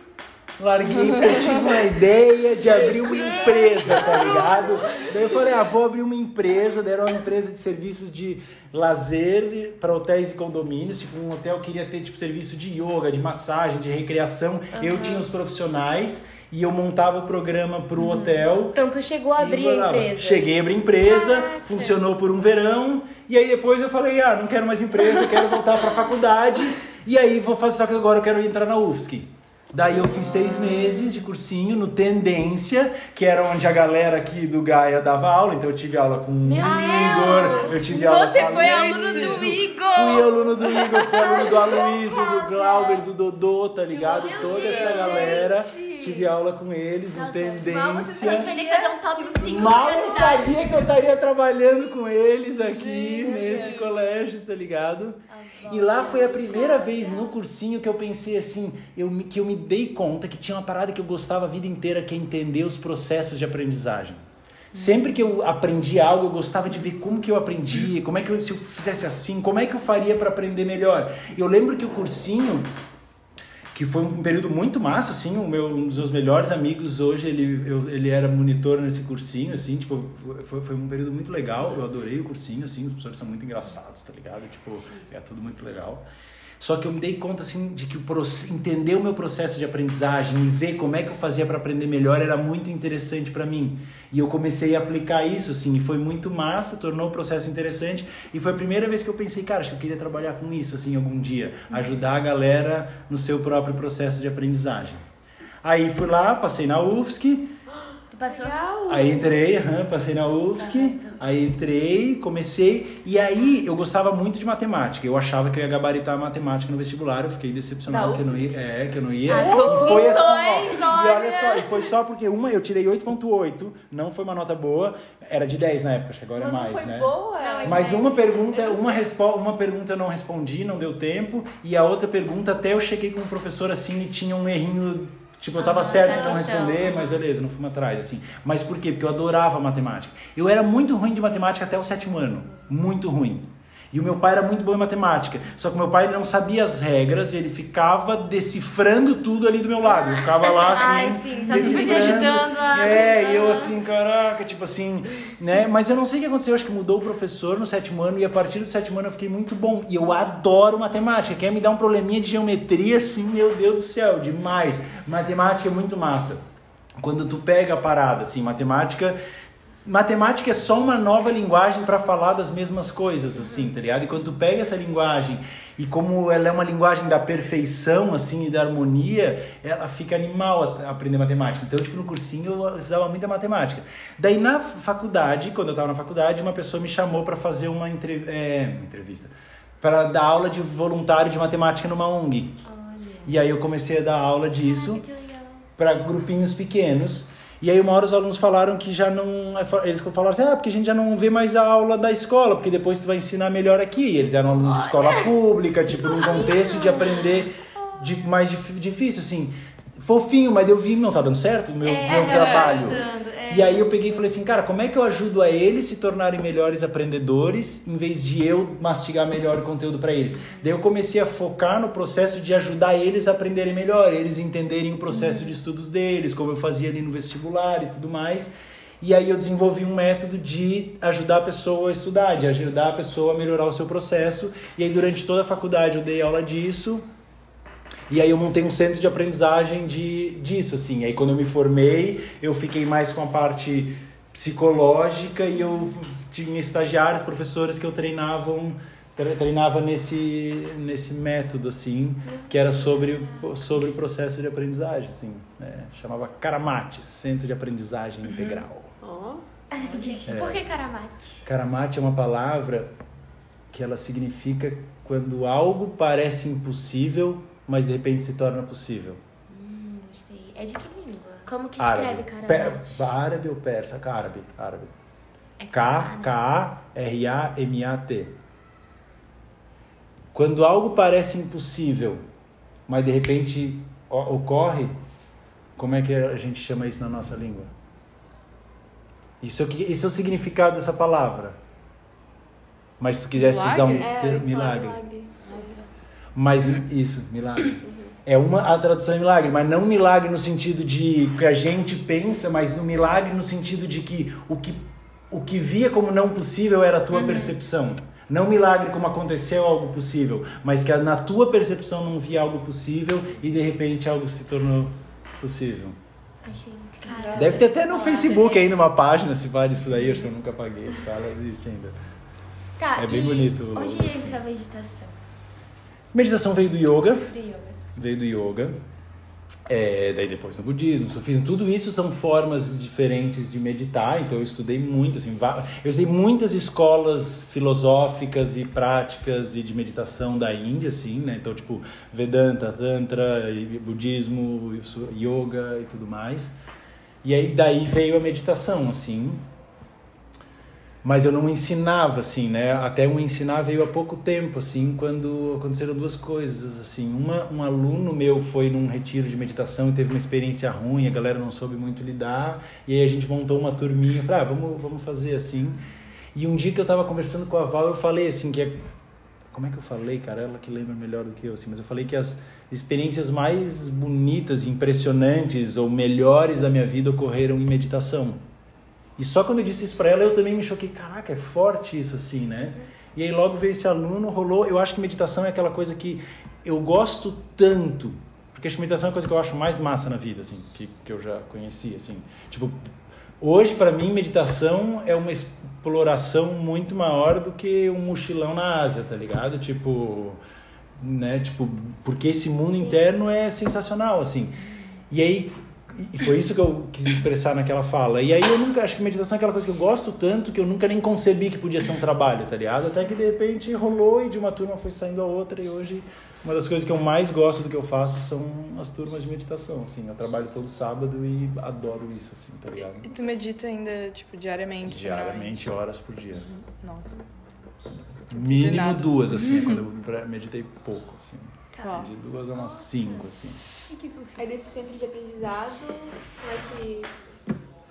larguei eu tive uma ideia de abrir uma empresa, tá ligado? Daí eu falei, ah, vou abrir uma empresa, daí era uma empresa de serviços de lazer para hotéis e condomínios, tipo, um hotel queria ter tipo serviço de yoga, de massagem, de recreação, eu tinha os profissionais e eu montava o programa pro hotel. Então tu chegou a abrir a empresa. Cheguei a abrir empresa, funcionou por um verão, e aí depois eu falei, ah, não quero mais empresa, quero voltar pra faculdade, e aí vou fazer, só que agora eu quero entrar na UFSC. Daí eu fiz seis meses de cursinho no Tendência, que era onde a galera aqui do Gaia dava aula, então eu tive aula com o Igor, eu tive aula Você com a foi aluno do Igor! Fui aluno do Igor, fui aluno do Aloysio, do Glauber, do Dodô, tá ligado? Toda essa galera, tive aula com eles no Mal você Tendência. vai ter que fazer um top 5 Mal sabia que eu estaria trabalhando com eles aqui nesse colégio, tá ligado? E lá foi a primeira vez no cursinho que eu pensei assim, eu, que eu me dei conta que tinha uma parada que eu gostava a vida inteira, que é entender os processos de aprendizagem. Sempre que eu aprendi algo, eu gostava de ver como que eu aprendi, como é que eu, se eu fizesse assim, como é que eu faria para aprender melhor. Eu lembro que o cursinho, que foi um período muito massa, assim, o meu, um dos meus melhores amigos hoje, ele, eu- ele era monitor nesse cursinho, assim, tipo, foi, foi um período muito legal, eu adorei o cursinho, assim, os professores são muito engraçados, tá ligado? Tipo, é tudo muito legal. Só que eu me dei conta, assim, de que o entender o meu processo de aprendizagem e ver como é que eu fazia para aprender melhor era muito interessante para mim. E eu comecei a aplicar isso, assim, e foi muito massa, tornou o processo interessante. E foi a primeira vez que eu pensei, cara, acho que eu queria trabalhar com isso, assim, algum dia. Ajudar a galera no seu próprio processo de aprendizagem. Aí fui lá, passei na UFSC, Tu passou? Aí entrei, passei na UFSC, aí entrei, comecei, e aí eu gostava muito de matemática. Eu achava que eu ia gabaritar matemática no vestibular, eu fiquei decepcionado Da que eu não ia. É, que eu não ia. Ah, e foi assim, ó, e olha só, e foi só porque uma eu tirei 8.8, não foi uma nota boa, era de 10 na época, acho que agora é não mais, foi né? boa? Não, é Mas uma pergunta, uma, respo uma pergunta eu não respondi, não deu tempo, e a outra pergunta até eu cheguei com o professor assim e tinha um errinho, tipo, eu tava Ah, certo questão. responder, mas beleza, não fui atrás, assim. Mas por quê? Porque eu adorava matemática. Eu era muito ruim de matemática até o sétimo ano, muito ruim. E o meu pai era muito bom em matemática. Só que o meu pai não sabia as regras e ele ficava decifrando tudo ali do meu lado. Eu ficava lá assim. Ai, sim, tá te decifrando. ajudando a- É, e eu assim, caraca, tipo assim, né? Mas eu não sei o que aconteceu, eu acho que mudou o professor no sétimo ano e a partir do sétimo ano eu fiquei muito bom. E eu adoro matemática. Quer me dar um probleminha de geometria, assim, meu Deus do céu, demais. Matemática é muito massa. Quando tu pega a parada, assim, matemática. Matemática é só uma nova linguagem para falar das mesmas coisas, assim, tá ligado? E quando tu pega essa linguagem e como ela é uma linguagem da perfeição, assim, e da harmonia, ela fica animal aprender matemática. Então, tipo, no cursinho eu estudava muita matemática. Daí na faculdade, quando eu tava na faculdade, uma pessoa me chamou para fazer uma, entre... é, uma entrevista, para dar aula de voluntário de matemática numa ONG. E aí eu comecei a dar aula disso para grupinhos pequenos. E aí uma hora os alunos falaram que já não. Eles falaram assim, ah, porque a gente já não vê mais a aula da escola, porque depois tu vai ensinar melhor aqui. E eles eram alunos de escola pública, tipo, num contexto de aprender de, mais dif- difícil, assim. Fofinho, mas eu vi, não tá dando certo o meu, É, meu tá trabalho. ajudando, é. E aí eu peguei e falei assim, cara, como é que eu ajudo a eles se tornarem melhores aprendedores em vez de eu mastigar melhor o conteúdo para eles? Daí eu comecei a focar no processo de ajudar eles a aprenderem melhor, eles entenderem o processo de estudos deles, como eu fazia ali no vestibular e tudo mais. E aí eu desenvolvi um método de ajudar a pessoa a estudar, de ajudar a pessoa a melhorar o seu processo. E aí durante toda a faculdade eu dei aula disso. E aí eu montei um centro de aprendizagem de, disso, assim. Aí quando eu me formei, eu fiquei mais com a parte psicológica e eu tinha estagiários, professores que eu treinavam tre- treinava nesse nesse método assim, que era sobre o- sobre o processo de aprendizagem, assim, né? Chamava Karamate, Centro de Aprendizagem Integral. Ó, Por que caramate? Karamate é uma palavra que ela significa quando algo parece impossível, mas de repente se torna possível. Hum, gostei. É de que língua? Como que Árabe. escreve caramate? árabe ou persa? Árabe. Árabe. É K, né? K-A-R-A-M-A-T. Quando algo parece impossível, mas de repente ocorre, como é que a gente chama isso na nossa língua? Isso é, o que- isso é o significado dessa palavra. Mas se tu quisesse usar um É, termo, milagre. milagre. Mas isso, milagre. É uma a tradução é milagre, mas não milagre no sentido de que a gente pensa, mas no milagre no sentido de que o que o que via como não possível era a tua percepção. Não milagre como aconteceu algo possível, mas que na tua percepção não via algo possível e de repente algo se tornou possível. Achei Deve ter até no Facebook ainda uma página, se fala disso daí, acho que eu nunca paguei, tá? Ela existe ainda. Tá, É bem bonito, Onde assim. entra a meditação? Meditação veio do yoga, Do yoga. veio do yoga. É, daí depois no budismo, no sufismo, tudo isso são formas diferentes de meditar, então eu estudei muito, assim, eu estudei muitas escolas filosóficas e práticas e de meditação da Índia, assim, né, então tipo Vedanta, Tantra, budismo, yoga e tudo mais, e aí daí veio a meditação, assim, mas eu não ensinava assim, né? Até o ensinar veio há pouco tempo, assim, quando aconteceram duas coisas, assim. Uma, um aluno meu foi num retiro de meditação e teve uma experiência ruim, a galera não soube muito lidar, e aí a gente montou uma turminha, falei, ah, vamos, vamos fazer assim. E um dia que eu tava conversando com a Val, eu falei assim que é... como é que eu falei, cara? Ela que lembra melhor do que eu, assim, mas eu falei que as experiências mais bonitas, impressionantes ou melhores da minha vida ocorreram em meditação. E só quando eu disse isso pra ela, eu também me choquei. Caraca, é forte isso assim, né? E aí logo veio esse aluno, rolou. Eu acho que meditação é aquela coisa que eu gosto tanto. Porque acho que meditação é a coisa que eu acho mais massa na vida, assim, que, que eu já conheci, assim. Tipo, hoje pra mim meditação é uma exploração muito maior do que um mochilão na Ásia, tá ligado? Tipo, né? Tipo, porque esse mundo interno é sensacional, assim. E aí, e foi isso que eu quis expressar naquela fala. E aí eu nunca, acho que meditação é aquela coisa que eu gosto tanto que eu nunca nem concebi que podia ser um trabalho, tá ligado? Até que de repente rolou e de uma turma foi saindo a outra e hoje uma das coisas que eu mais gosto do que eu faço são as turmas de meditação, assim. Eu trabalho todo sábado e adoro isso, assim, tá ligado? E tu medita ainda, tipo, diariamente? Diariamente, horas por dia. semanalmente? Nossa. Mínimo duas, assim, quando eu meditei pouco, assim. Ó, De duas a umas cinco, assim. Ai, que fofinho. Aí desse centro de aprendizado, como é que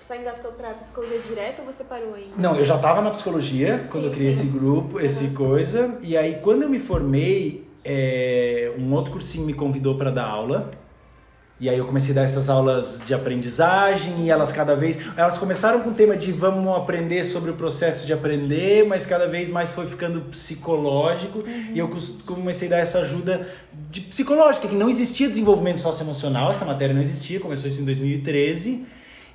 só engatou pra psicologia direto ou você parou aí? Não, eu já estava na psicologia quando Sim, eu criei sim. esse grupo, esse coisa. E aí, quando eu me formei, é, um outro cursinho me convidou para dar aula. E aí eu comecei a dar essas aulas de aprendizagem e elas cada vez... Elas começaram com o tema de vamos aprender sobre o processo de aprender, mas cada vez mais foi ficando psicológico. E eu comecei a dar essa ajuda de psicológica, que não existia desenvolvimento socioemocional, essa matéria não existia, começou isso em 2013.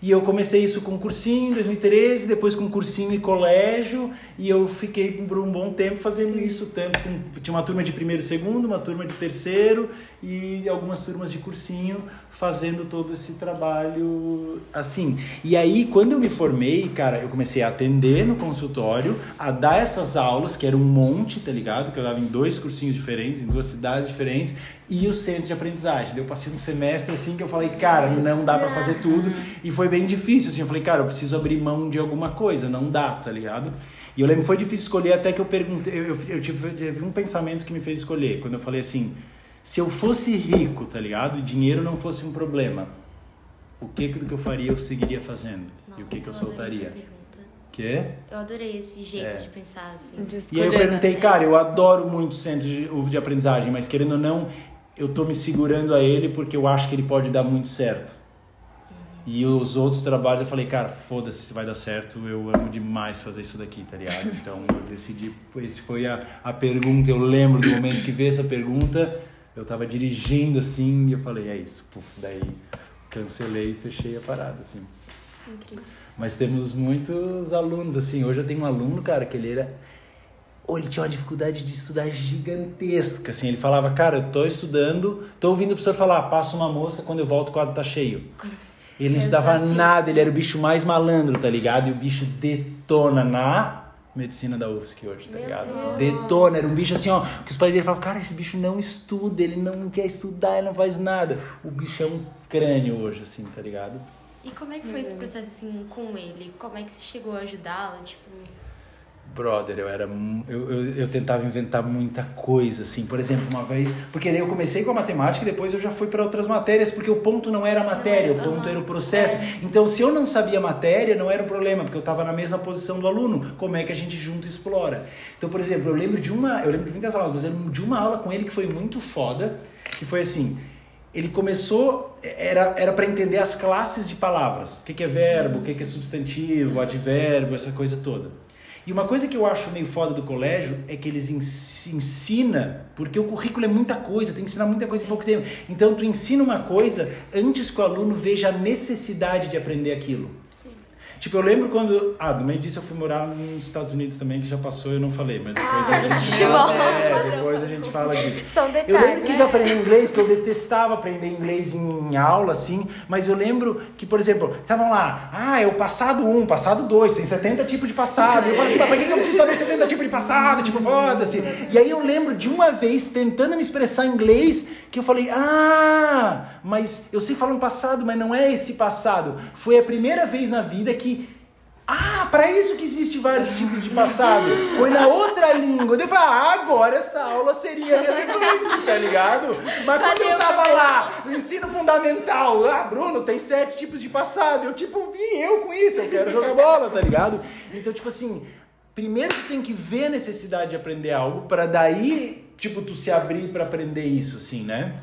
E eu comecei isso com cursinho em 2013, depois com cursinho e colégio, e eu fiquei por um bom tempo fazendo isso, tanto com, tinha uma turma de primeiro e segundo, uma turma de terceiro e algumas turmas de cursinho fazendo todo esse trabalho assim. E aí, quando eu me formei, cara, eu comecei a atender no consultório, a dar essas aulas, que era um monte, tá ligado? Que eu dava em dois cursinhos diferentes, em duas cidades diferentes, e o centro de aprendizagem. Eu passei um semestre assim que eu falei, cara, não dá pra fazer tudo. E foi bem difícil, assim. Eu falei, cara, eu preciso abrir mão de alguma coisa, não dá, tá ligado? E eu lembro que foi difícil escolher até que eu perguntei. Eu, eu, eu tive, eu tive um pensamento que me fez escolher. Quando eu falei assim, se eu fosse rico, tá ligado? E dinheiro não fosse um problema, o que que eu faria eu seguiria fazendo? e o que que eu Nossa, adorei soltaria? essa pergunta. Que? Eu adorei esse jeito É. de pensar, assim. de E aí eu né? perguntei, cara, eu adoro muito o centro de, de aprendizagem, mas querendo ou não, eu tô me segurando a ele porque eu acho que ele pode dar muito certo. E os outros trabalhos eu falei, cara, foda-se se vai dar certo, eu amo demais fazer isso daqui, tá ligado? Então eu decidi, esse foi a, a pergunta, eu lembro do momento que veio essa pergunta, eu tava dirigindo assim e eu falei, é isso, puf, daí cancelei e fechei a parada, assim. Incrível. Mas temos muitos alunos, assim. Hoje eu tenho um aluno, cara, que ele era. Ou ele tinha uma dificuldade de estudar gigantesca, assim. Ele falava, cara, eu tô estudando, tô ouvindo o professor falar, passa uma mosca, quando eu volto o quadro tá cheio. Ele não estudava assim. nada, ele era o bicho mais malandro, tá ligado? E o bicho detona na medicina da UFSC hoje, tá Meu ligado? Deus. Detona, era um bicho assim, ó, que os pais dele falavam, cara, esse bicho não estuda, ele não quer estudar, ele não faz nada. O bicho é um crânio hoje, assim, tá ligado? E como é que foi esse processo, assim, com ele? Como é que você chegou a ajudá-lo? Tipo, Brother, eu era. Eu, eu, eu tentava inventar muita coisa, assim. Por exemplo, uma vez. Porque daí eu comecei com a matemática e depois eu já fui para outras matérias, porque o ponto não era a matéria, o ponto era o processo. Então, se eu não sabia a matéria, não era um problema, porque eu estava na mesma posição do aluno. Como é que a gente junto explora? Então, por exemplo, eu lembro de uma. Eu lembro de muitas aulas, mas eu lembro de uma aula com ele que foi muito foda, que foi assim. Ele começou, era era para entender as classes de palavras. O que, que é verbo, o que, que é substantivo, advérbio, essa coisa toda. E uma coisa que eu acho meio foda do colégio é que eles ens- ensina, porque o currículo é muita coisa, tem que ensinar muita coisa em pouco tempo. Então tu ensina uma coisa antes que o aluno veja a necessidade de aprender aquilo. Tipo, eu lembro quando. Ah, no meio disso eu fui morar nos Estados Unidos também, que já passou e eu não falei, mas depois a gente. É, depois a gente fala disso. Só um Eu lembro que de aprender inglês, que eu detestava aprender inglês em aula, assim, mas eu lembro que, por exemplo, estavam lá, ah, é o passado 1, passado 2, tem 70 tipos de passado. E eu falei assim, mas pra que que eu preciso saber 70 tipos de passado? Tipo, foda-se. E aí eu lembro de uma vez, tentando me expressar em inglês, que eu falei, ah, mas eu sei falar um passado, mas não é esse passado. Foi a primeira vez na vida que ah, para isso que existe vários tipos de passado. Foi na outra língua. Eu falei, ah, agora essa aula seria relevante, tá ligado? Mas quando eu tava lá, no ensino fundamental, ah, Bruno, tem sete tipos de passado. Eu, tipo, vim eu com isso, eu quero jogar bola, tá ligado? Então, tipo assim, primeiro tu tem que ver a necessidade de aprender algo, para daí, tipo, tu se abrir para aprender isso, assim, né?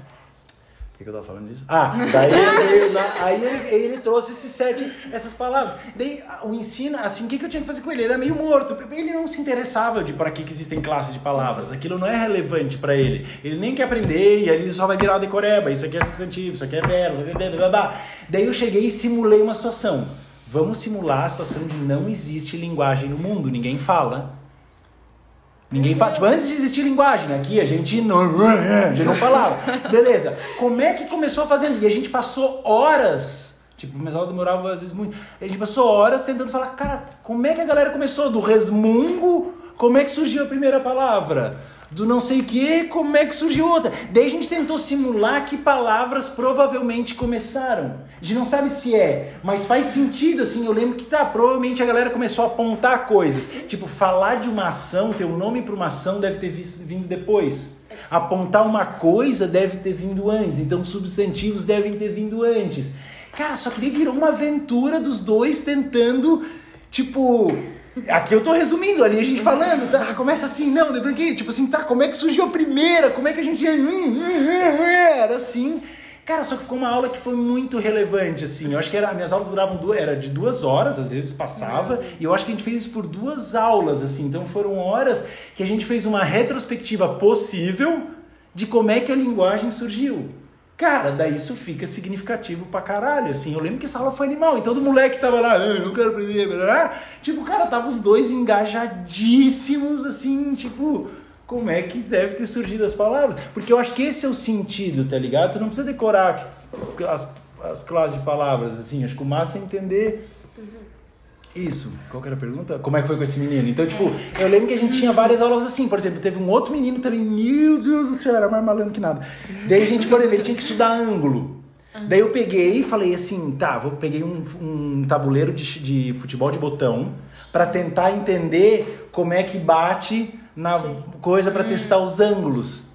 Que, que eu tava falando disso? Ah, daí ele, aí ele, ele trouxe esses sete, essas palavras. Daí o ensino, assim, o que, que eu tinha que fazer com ele? Ele era meio morto. Ele não se interessava de para que, que existem classes de palavras. Aquilo não é relevante para ele. Ele nem quer aprender e ele só vai virar decoreba. Isso aqui é substantivo, isso aqui é verbo. blá, blá, blá, blá. Daí eu cheguei e simulei uma situação. Vamos simular a situação de não existe linguagem no mundo, ninguém fala. Ninguém fala. Tipo, antes de existir linguagem, aqui a gente não, a gente não falava. Beleza. Como é que começou fazendo? E a gente passou horas. Tipo, começava a demorar às vezes muito. A gente passou horas tentando falar, cara, como é que a galera começou? Do resmungo, como é que surgiu a primeira palavra? Do não sei o que, como é que surgiu outra? Daí a gente tentou simular que palavras provavelmente começaram. A gente não sabe se é, mas faz sentido, assim. Eu lembro que tá, provavelmente a galera começou a apontar coisas. Tipo, falar de uma ação, ter um nome para uma ação deve ter visto- vindo depois. Apontar uma coisa deve ter vindo antes. Então, substantivos devem ter vindo antes. Cara, só que daí virou uma aventura dos dois tentando, tipo. Aqui eu tô resumindo ali, a gente falando, tá? Começa assim, não, depois que, tipo assim, tá, como é que surgiu a primeira? Como é que a gente. Era assim. Cara, só que ficou uma aula que foi muito relevante, assim. Eu acho que era, minhas aulas duravam duas, era de duas horas, às vezes passava, e eu acho que a gente fez isso por duas aulas, assim. Então foram horas que a gente fez uma retrospectiva possível de como é que a linguagem surgiu. Cara, daí isso fica significativo pra caralho, assim. Eu lembro que essa aula foi animal. Então, o moleque tava lá, "Ah, eu não quero aprender, blá, blá, blá." tipo, cara, tava os dois engajadíssimos, assim, tipo, como é que deve ter surgido as palavras? Porque eu acho que esse é o sentido, tá ligado? Tu não precisa decorar as, as classes de palavras, assim. Acho que o massa é entender isso. Qual que era a pergunta? Como é que foi com esse menino? Então, tipo, eu lembro que a gente tinha várias aulas assim. Por exemplo, teve um outro menino também, meu Deus do céu, era mais malandro que nada. Daí a gente, por exemplo, ele tinha que estudar ângulo. Daí eu peguei e falei assim, tá, vou peguei um, um tabuleiro de, de futebol de botão pra tentar entender como é que bate na coisa pra testar os ângulos.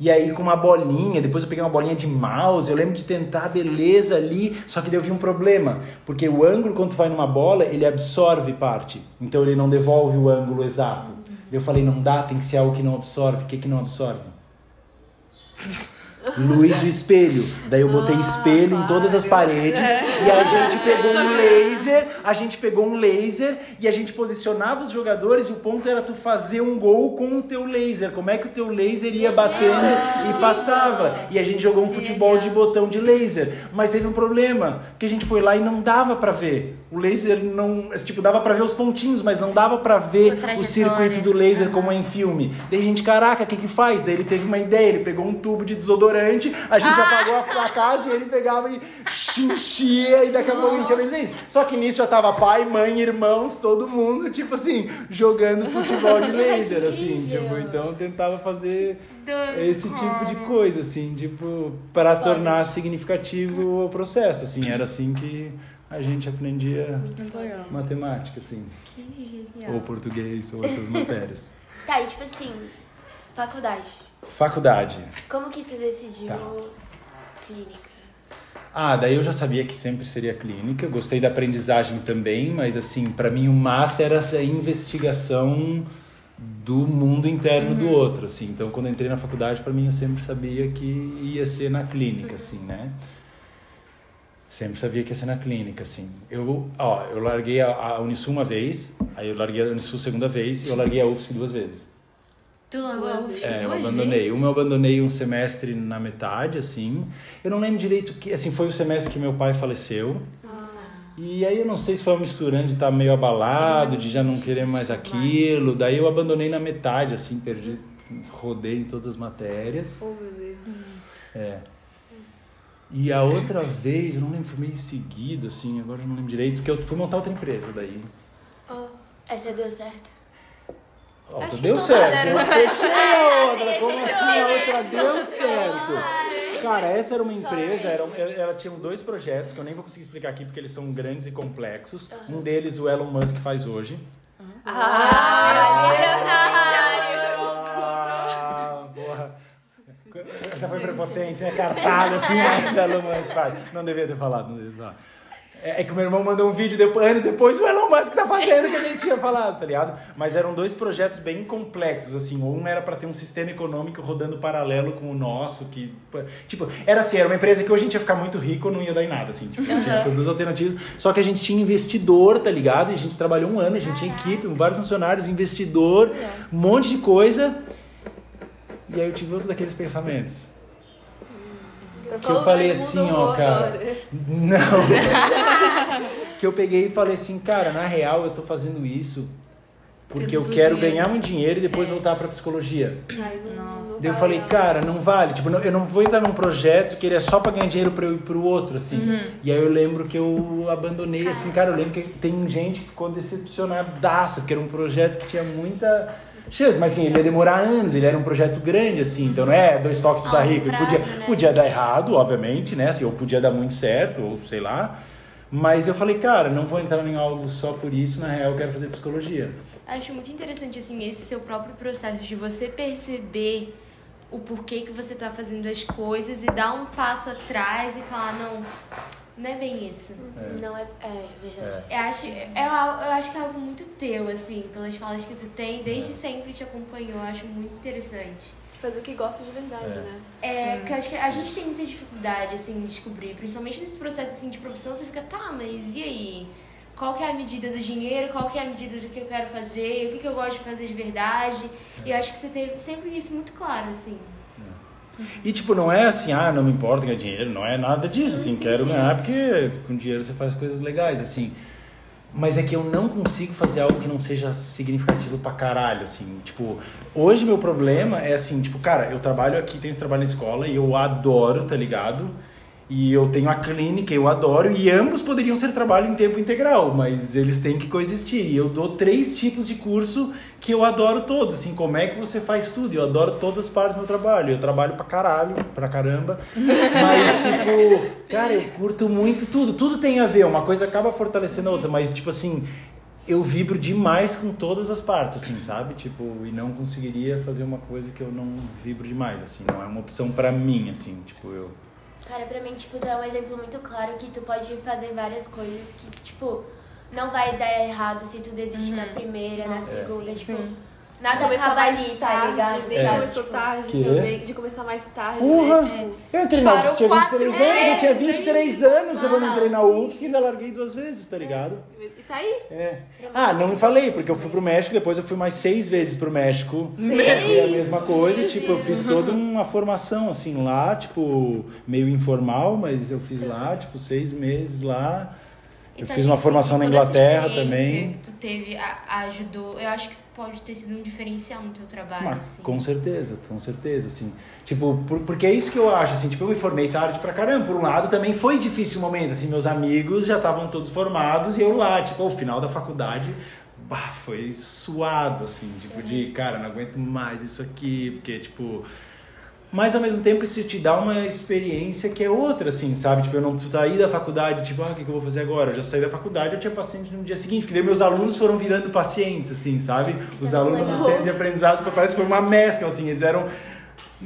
E aí com uma bolinha, depois eu peguei uma bolinha de mouse, eu lembro de tentar beleza ali, só que daí eu vi um problema, porque o ângulo quando tu vai numa bola, ele absorve parte, então ele não devolve o ângulo exato. Eu falei, não dá, tem que ser algo que não absorve. O que que não absorve? Luz do espelho. Daí eu botei espelho em todas as paredes e a gente pegou um laser, a gente pegou um laser e a gente posicionava os jogadores e o ponto era tu fazer um gol com o teu laser. Como é que o teu laser ia batendo e passava? E a gente jogou um futebol de botão de laser, mas teve um problema, que a gente foi lá e não dava pra ver. O laser não, tipo, dava pra ver os pontinhos, mas não dava pra ver o circuito do laser como é em filme. Daí a gente, caraca, o que que faz? Daí ele teve uma ideia, ele pegou um tubo de desodorante, a gente apagou a, a casa e ele pegava e enchia e daqui a pouco a gente ia fazer isso. Só que nisso já tava pai, mãe, irmãos, todo mundo, tipo assim, jogando futebol de laser, assim, tipo, então eu tentava fazer esse tipo de coisa, assim, tipo, para tornar significativo o processo, assim, era assim que a gente aprendia matemática, assim, Que genial. ou português, ou outras matérias. Tá, e tipo assim, faculdade. Faculdade. Como que tu decidiu Tá. clínica? Ah, daí eu já sabia que sempre seria clínica. Gostei da aprendizagem também, mas assim, para mim o massa era essa investigação do mundo interno do outro, assim. Então, quando eu entrei na faculdade, para mim eu sempre sabia que ia ser na clínica, assim, né? Sempre sabia que ia ser na clínica, assim. Eu, ó, eu larguei a, a Unisul uma vez, aí eu larguei a Unisul segunda vez e eu larguei a UFSC duas vezes. Tu largou a UFSC É, eu duas abandonei. vezes? Uma eu abandonei um semestre na metade, assim. Eu não lembro direito que, assim, foi o semestre que meu pai faleceu. E aí eu não sei se foi uma misturando de estar meio abalado, de já não querer mais aquilo. Daí eu abandonei na metade, assim, perdi, rodei em todas as matérias. Oh, meu Deus. É. E a outra vez, eu não lembro, foi meio seguido, assim, agora eu não lembro direito, que eu fui montar outra empresa daí. Essa deu certo. Outra Acho que deu certo. deram Eu fechei a outra. Como assim a outra deu certo? Cara, essa era uma empresa, era, ela tinha dois projetos que eu nem vou conseguir explicar aqui porque eles são grandes e complexos. Um deles o Elon Musk faz hoje. Ah, Essa foi prepotente, né? Cartada assim, mas o Elon Musk faz. Não devia ter falado, não devia ter falado. É, é que o meu irmão mandou um vídeo depois, anos depois, o Elon Musk tá fazendo o que a gente tinha falado, tá ligado? Mas eram dois projetos bem complexos, assim. Um era pra ter um sistema econômico rodando paralelo com o nosso, que. Tipo, era assim, era uma empresa que hoje a gente ia ficar muito rico ou não ia dar em nada, assim. Tipo, tinha essas duas alternativas. Só que a gente tinha investidor, tá ligado? E a gente trabalhou um ano, a gente tinha equipe, vários funcionários, investidor, um monte de coisa. E aí eu tive outro daqueles pensamentos. Pra Que eu falei assim, eu ó, cara. agora? Não. que eu peguei e falei assim, cara, na real eu tô fazendo isso porque eu Pelo quero dinheiro. ganhar um dinheiro e depois voltar pra psicologia. Ai, Nossa. Daí eu falei, cara, não vale. Tipo, não- eu não vou entrar num projeto que ele é só pra ganhar dinheiro pra eu ir pro outro, assim. Uhum. E aí eu lembro que eu abandonei, assim, cara, eu lembro que tem gente que ficou decepcionadaça, porque era um projeto que tinha muita chance. Mas assim, ele ia demorar anos, ele era um projeto grande, assim. Então não é dois toques tu tá rico. Prazo, podia, né? podia dar errado, obviamente, né? Assim, ou podia dar muito certo, ou sei lá. Mas eu falei, cara, não vou entrar em algo só por isso, na real eu quero fazer psicologia. Acho muito interessante, assim, esse seu próprio processo de você perceber o porquê que você tá fazendo as coisas e dar um passo atrás e falar, não, não é bem isso. Não é. É, verdade. É. Eu acho, é, al- eu acho que é algo muito teu, assim, pelas falas que tu tem, desde sempre te acompanhou, eu acho muito interessante. Fazer o que gosta de verdade, É. né? É, porque eu acho que a gente tem muita dificuldade, assim, em descobrir, principalmente nesse processo, assim, de profissão, você fica, tá, mas e aí? Qual que é a medida do dinheiro? Qual que é a medida do que eu quero fazer? O que, que eu gosto de fazer de verdade? E eu acho que você teve sempre isso muito claro, assim. E tipo, não é assim, ah, não me importa ganhar dinheiro, não é nada disso, assim, sim, quero sim. ganhar porque com dinheiro você faz coisas legais, assim. Mas é que eu não consigo fazer algo que não seja significativo pra caralho, assim. Tipo, hoje meu problema é assim, tipo, cara, eu trabalho aqui, tenho esse trabalho na escola e eu adoro, tá ligado? E eu tenho a clínica, eu adoro, e ambos poderiam ser trabalho em tempo integral, mas eles têm que coexistir. E eu dou três tipos de curso que eu adoro todos, assim, como é que você faz tudo? Eu adoro todas as partes do meu trabalho. Eu trabalho pra caralho, pra caramba, mas, tipo, cara, eu curto muito tudo. Tudo tem a ver, uma coisa acaba fortalecendo a outra, mas, tipo assim, eu vibro demais com todas as partes, assim, sabe? Tipo, e não conseguiria fazer uma coisa que eu não vibro demais, assim, não é uma opção pra mim, assim, tipo, eu... Cara, pra mim, tipo, tu é um exemplo muito claro que tu pode fazer várias coisas que, tipo, não vai dar errado se tu desistir na primeira, na Nossa, segunda, sim, tipo, sim. Nada acaba mais ali, tá tarde, ligado? De É. começou tarde Que? também, de começar mais tarde. Porra! né? Eu entrei na UFSC, tinha 23 quatro anos, eu tinha vezes, 23 anos, eu Ah, entrei na sim. UFSC e ainda larguei duas vezes, tá ligado? E tá aí. É. Ah, não me falei, porque eu fui pro México, depois eu fui mais seis vezes pro México. Foi a mesma coisa, e, tipo, eu fiz toda uma formação, assim, lá, tipo, meio informal, mas eu fiz lá, tipo, seis meses lá. Eu Então, fiz uma formação na Inglaterra também. que Tu teve, a- ajudou, eu acho que pode ter sido um diferencial no teu trabalho, Mas, assim. com certeza, com certeza, assim. Tipo, por- porque é isso que eu acho, assim, tipo, eu me formei tarde pra caramba. Por um lado, também foi difícil o momento, assim, meus amigos já estavam todos formados e eu lá, tipo, o final da faculdade, bah, foi suado, assim, tipo, de, cara, não aguento mais isso aqui, porque, tipo... Mas ao mesmo tempo isso te dá uma experiência que é outra, assim, sabe? Tipo, eu não saí da faculdade, tipo, ah, o que, que eu vou fazer agora? Eu já saí da faculdade, eu tinha paciente no dia seguinte, porque daí meus alunos foram virando pacientes, assim, sabe? Isso Os é alunos do centro de aprendizado, parece que foi uma mescla, assim, eles eram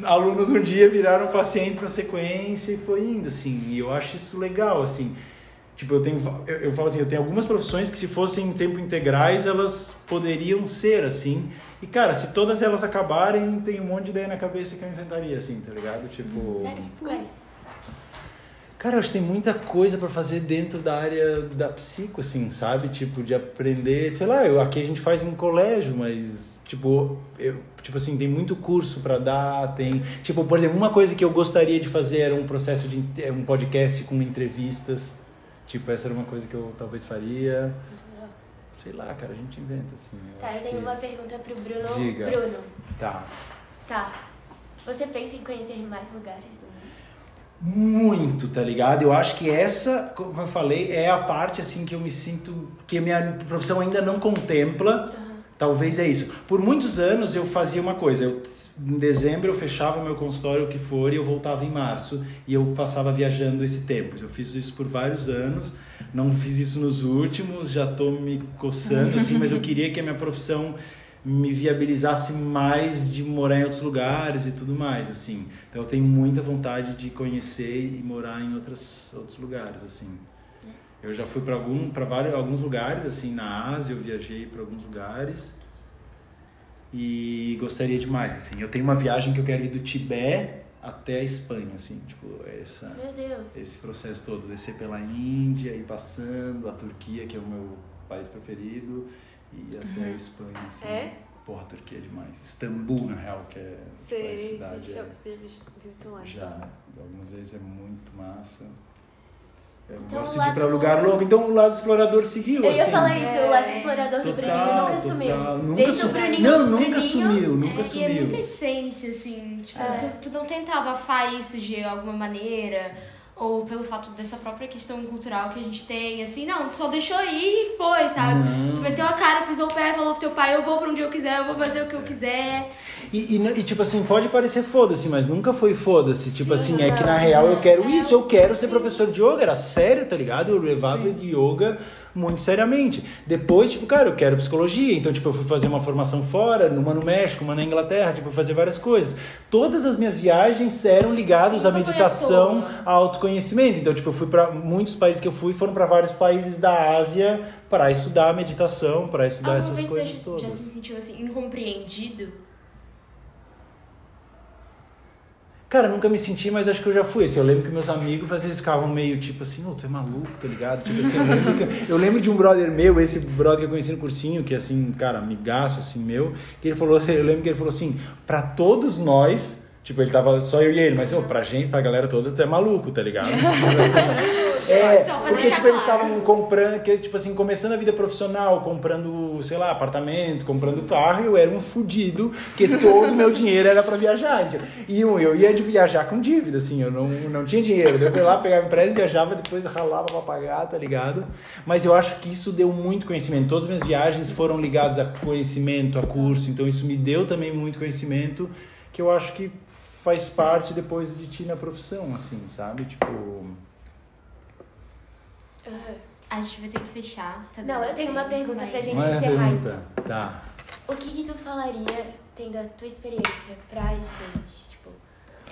alunos um dia, viraram pacientes na sequência e foi indo, assim, e eu acho isso legal, assim. Tipo, eu tenho, eu, eu falo assim, eu tenho algumas profissões que se fossem em tempo integrais, elas poderiam ser, assim. E, cara, se todas elas acabarem, tem um monte de ideia na cabeça que eu inventaria, assim, tá ligado? Tipo... Sério? Quais? Cara, eu acho que tem muita coisa pra fazer dentro da área da psico, assim, sabe? Tipo, de aprender, sei lá, eu, aqui a gente faz em colégio, mas, tipo, eu, tipo assim, tem muito curso pra dar, tem... Tipo, por exemplo, uma coisa que eu gostaria de fazer era um processo de é, um podcast com entrevistas. Tipo, essa era uma coisa que eu talvez faria. Sei lá, cara, a gente inventa, assim. Tá, eu tenho que- uma pergunta pro Bruno. Diga. Bruno, Tá. tá. Você pensa em conhecer mais lugares do mundo? Muito, tá ligado? Eu acho que essa, como eu falei, é a parte assim que eu me sinto que a minha profissão ainda não contempla. Talvez é isso. Por muitos anos eu fazia uma coisa, eu, em dezembro eu fechava meu consultório o que for e eu voltava em março e eu passava viajando esse tempo. Eu fiz isso por vários anos, não fiz isso nos últimos, já tô me coçando assim, mas eu queria que a minha profissão me viabilizasse mais de morar em outros lugares e tudo mais, assim. Então eu tenho muita vontade de conhecer e morar em outras, outros lugares, assim. Eu já fui para algum, vários, alguns lugares, assim, na Ásia, eu viajei para alguns lugares e gostaria demais, assim. Eu tenho uma viagem que eu quero ir do Tibete até a Espanha, assim, tipo, essa Meu Deus. esse processo todo, descer pela Índia e passando a Turquia, que é o meu país preferido, e até a Espanha, assim. É? Porra, a Turquia é demais. Istambul, na real, que é a Sei, cidade. você já, é- você visitou lá. já, algumas vezes é muito massa. Eu Então, gosto o de ir pra lugar louco. Então o lado explorador seguiu, Eu assim. ia falar isso, É. o lado explorador do Bruninho Total, nunca sumiu. total. Nunca Desde o su- Bruninho. Não, nunca Bruninho, sumiu, nunca É, e é sumiu. muita essência, assim. Tipo, É. tu, tu não tenta abafar isso de alguma maneira. Ou pelo fato dessa própria questão cultural que a gente tem, assim, não, tu só deixou ir e foi, sabe? Não. Tu meteu a cara, pisou o pé, falou pro teu pai, eu vou pra onde eu quiser, eu vou fazer o que eu quiser. E, e, e, tipo assim, pode parecer foda-se, mas nunca foi foda-se. Tipo Sim, assim, é que na não. real eu quero É, isso, eu quero ser sim. professor de yoga. Era sério, tá ligado? Eu levava yoga muito seriamente. Depois, tipo, cara, eu quero psicologia. Então, tipo, eu fui fazer uma formação fora, uma no México, uma na Inglaterra, tipo, fazer várias coisas. Todas as minhas viagens eram ligadas Sim, à meditação, a autoconhecimento. Então, tipo, eu fui para muitos países que eu fui, foram para vários países da Ásia para estudar meditação, para estudar essas coisas você todas. já se sentiu, assim, incompreendido? Cara, nunca me senti, mas acho que eu já fui. Assim, eu lembro que meus amigos às vezes ficavam meio tipo assim, tu é maluco, tá ligado? Tipo assim, eu lembro, eu lembro de um brother meu, esse brother que eu conheci no cursinho, que assim, cara, amigaço assim meu, que ele falou, eu lembro que ele falou assim, pra todos nós, tipo, ele tava só eu e ele, mas ô, pra gente, pra galera toda, tu é maluco, tá ligado? É, Só pra porque tipo, eles estavam comprando, que, tipo assim, começando a vida profissional, comprando, sei lá, apartamento, comprando carro, e eu era um fudido, porque todo o meu dinheiro era pra viajar. E um, eu ia de viajar com dívida, assim, eu não, não tinha dinheiro. Eu ia lá, pegava empréstimo, viajava, depois ralava pra pagar, tá ligado? Mas eu acho que isso deu muito conhecimento. Todas as minhas viagens foram ligadas a conhecimento, a curso, então isso me deu também muito conhecimento, que eu acho que faz parte depois de ti na profissão, assim, sabe? Tipo. A gente vai ter que fechar. Tá Não, eu tenho uma pergunta mas- pra gente Não é encerrar, pergunta. Tá. O que que tu falaria, tendo a tua experiência, pra gente? Tipo,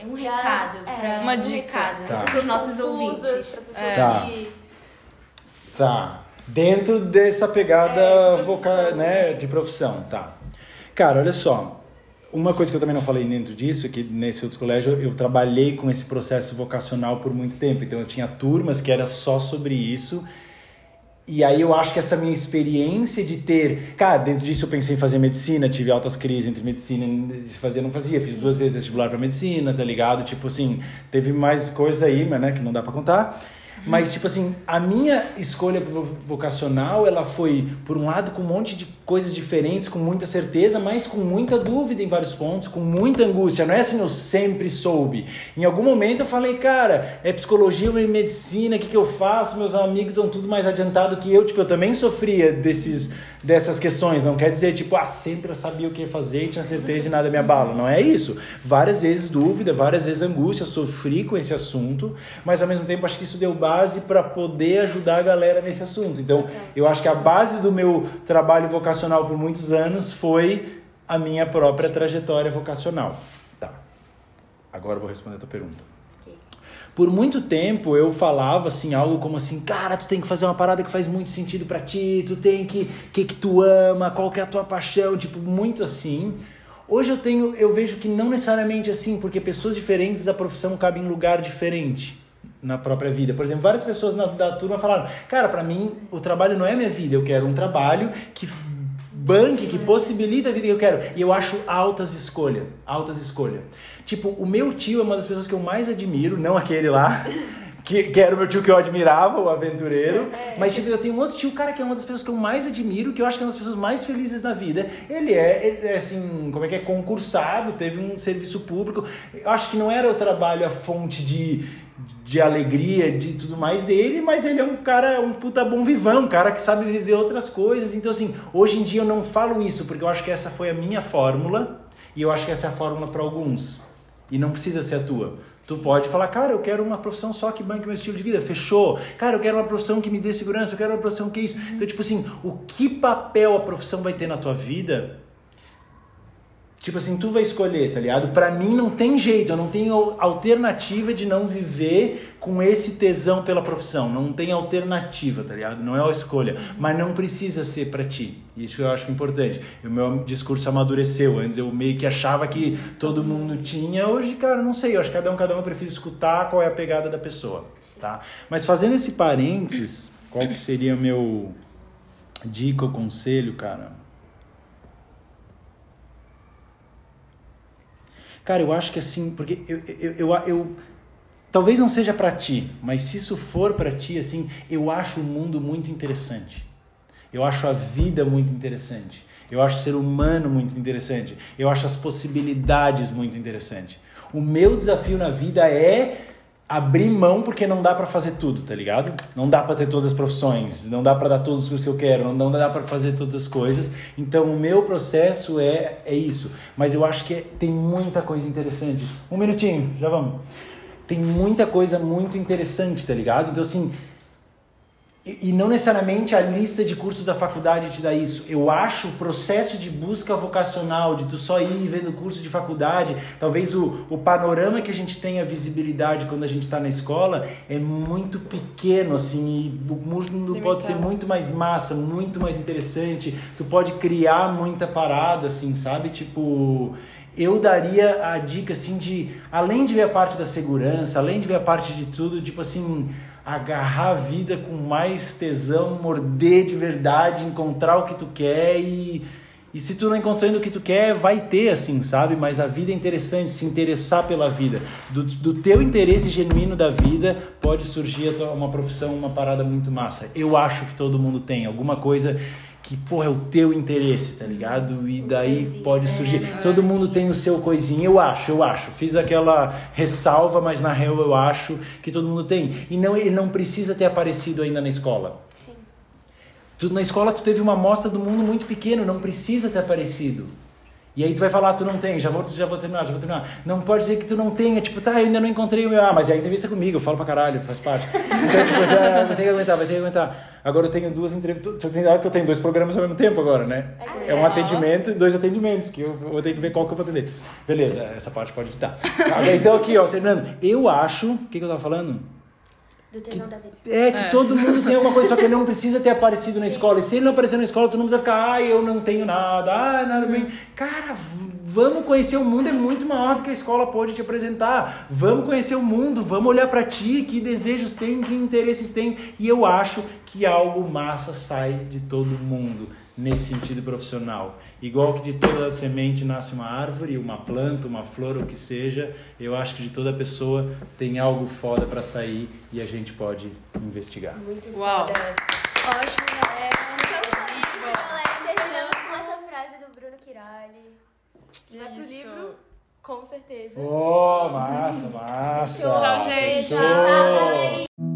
É um Pra- recado, é, pra, uma um dica. recado Tá. pros nossos ouvintes. É. Tá. Tá. Dentro dessa pegada É, de voca, profissão, né, de profissão, tá. Cara, olha só. Uma coisa que eu também não falei dentro disso é que nesse outro colégio eu trabalhei com esse processo vocacional por muito tempo. Então eu tinha turmas que era só sobre isso. E aí eu acho que essa minha experiência de ter. Cara, dentro disso eu pensei em fazer medicina, tive altas crises entre medicina e se fazia, não fazia. Fiz duas vezes vestibular pra medicina, tá ligado? Tipo assim, teve mais coisa aí, mas né, que não dá pra contar. Mas, tipo assim, a minha escolha vo- vocacional, ela foi, por um lado, com um monte de coisas diferentes, com muita certeza, mas com muita dúvida em vários pontos, com muita angústia. Não é assim, eu sempre soube. Em algum momento eu falei, cara, é psicologia ou é medicina, o que, que eu faço? Meus amigos estão tudo mais adiantado que eu. Tipo, eu também sofria desses, dessas questões. Não quer dizer, tipo, ah, sempre eu sabia o que fazer e tinha certeza e nada me abala. Não é isso. Várias vezes dúvida, várias vezes angústia, sofri com esse assunto, mas ao mesmo tempo acho que isso deu base para poder ajudar a galera nesse assunto. Então, eu acho que a base do meu trabalho vocacional por muitos anos foi a minha própria trajetória vocacional. Tá. Agora eu vou responder a tua pergunta. Por muito tempo eu falava assim algo como assim, cara, tu tem que fazer uma parada que faz muito sentido pra ti, tu tem que que que tu ama, qual que é a tua paixão, tipo muito assim. Hoje eu tenho, eu vejo que não necessariamente assim, porque pessoas diferentes da profissão cabem em lugar diferente. na própria vida. Por exemplo, várias pessoas na, da turma falaram: Cara, pra mim o trabalho não é minha vida, eu quero um trabalho que banque, que possibilita a vida que eu quero. E eu acho altas escolhas, altas escolhas. Tipo, o meu tio é uma das pessoas que eu mais admiro, não aquele lá. Que, que era o meu tio que eu admirava, o aventureiro. Mas, tipo, eu tenho um outro tio, cara, que é uma das pessoas que eu mais admiro, que eu acho que é uma das pessoas mais felizes na vida. Ele é, ele é, assim, como é que é? Concursado, teve um serviço público. Eu acho que não era o trabalho a fonte de, de alegria, de tudo mais dele, mas ele é um cara, um puta bom vivão, um cara que sabe viver outras coisas. Então, assim, hoje em dia eu não falo isso, porque eu acho que essa foi a minha fórmula, e eu acho que essa é a fórmula para alguns. E não precisa ser a tua. Tu pode falar, cara, eu quero uma profissão só que banque meu estilo de vida, fechou. Cara, eu quero uma profissão que me dê segurança, eu quero uma profissão que é isso. Então, tipo assim, o que papel a profissão vai ter na tua vida Tipo assim, tu vai escolher, tá ligado? Pra mim não tem jeito, eu não tenho alternativa de não viver com esse tesão pela profissão. Não tem alternativa, tá ligado? Não é uma escolha. Mas não precisa ser pra ti. Isso eu acho importante. O meu discurso amadureceu. Antes eu meio que achava que todo mundo tinha. Hoje, cara, não sei. Eu acho que cada um, cada um, eu prefiro escutar qual é a pegada da pessoa, tá? Mas fazendo esse parênteses, qual que seria meu dica ou conselho, cara? Cara, eu acho que assim, porque eu, eu, eu, eu talvez não seja para ti, mas se isso for para ti, assim, eu acho o mundo muito interessante. Eu acho a vida muito interessante. Eu acho o ser humano muito interessante. Eu acho as possibilidades muito interessante. O meu desafio na vida é abrir mão porque não dá para fazer tudo, tá ligado? Não dá para ter todas as profissões, não dá para dar todos os cursos que eu quero, não, dá para fazer todas as coisas. Então o meu processo é é isso, mas eu acho que é, tem muita coisa interessante. Um minutinho, já vamos. Tem muita coisa muito interessante, tá ligado? Então assim, e, não necessariamente a lista de cursos da faculdade te dá isso. Eu acho o processo de busca vocacional, de tu só ir vendo curso de faculdade, talvez o, o panorama que a gente tem a visibilidade quando a gente está na escola é muito pequeno, assim, e o mundo pode ser muito mais massa, muito mais interessante. Tu pode criar muita parada, assim, sabe? Tipo, eu daria a dica, assim, de, além de ver a parte da segurança, além de ver a parte de tudo, tipo assim agarrar a vida com mais tesão, morder de verdade, encontrar o que tu quer e e se tu não encontrando o que tu quer, vai ter assim, sabe? Mas a vida é interessante, se interessar pela vida. Do, do teu interesse genuíno da vida, pode surgir uma profissão, uma parada muito massa. Eu acho que todo mundo tem alguma coisa que, porra, é o teu interesse, tá ligado? E daí pode surgir. Todo mundo tem o seu coisinho, eu acho, eu acho. Fiz aquela ressalva, mas na real eu acho que todo mundo tem. E não, ele não precisa ter aparecido ainda na escola. Sim. Tu, na escola tu teve uma amostra do mundo muito pequeno, não precisa ter aparecido. E aí tu vai falar, tu não tem, já vou, já vou terminar, já vou terminar. Não pode dizer que tu não tenha, tipo, tá, eu ainda não encontrei o meu. Ah, mas é a entrevista comigo, eu falo pra caralho, faz parte. Então, tipo, vai ter que aguentar, vai ter que aguentar. Agora eu tenho duas entrevistas, tu tem que eu tenho dois programas ao mesmo tempo agora, né? É um atendimento e dois atendimentos, que eu vou ter que ver qual que eu vou atender. Beleza, essa parte pode editar. Então aqui, ó, terminando. Eu acho, o que, que eu tava falando? Do tesão da vida. É, que é. todo mundo tem alguma coisa, só que ele não precisa ter aparecido na escola. E se ele não aparecer na escola, tu não precisa ficar, ah, eu não tenho nada, ah, nada bem. Cara, vamos conhecer o mundo, é muito maior do que a escola pode te apresentar. Vamos conhecer o mundo, vamos olhar para ti, que desejos tem, que interesses tem. E eu acho que algo massa sai de todo mundo nesse sentido profissional. Igual que de toda semente nasce uma árvore, uma planta, uma flor, o que seja, eu acho que de toda pessoa tem algo foda para sair e a gente pode investigar. Muito Uau. foda. Ótimo, galera. Terminamos com essa frase do Bruno Kirali. Vai pro Isso. livro, com certeza. Oh, massa, massa. Tchau, gente. Show.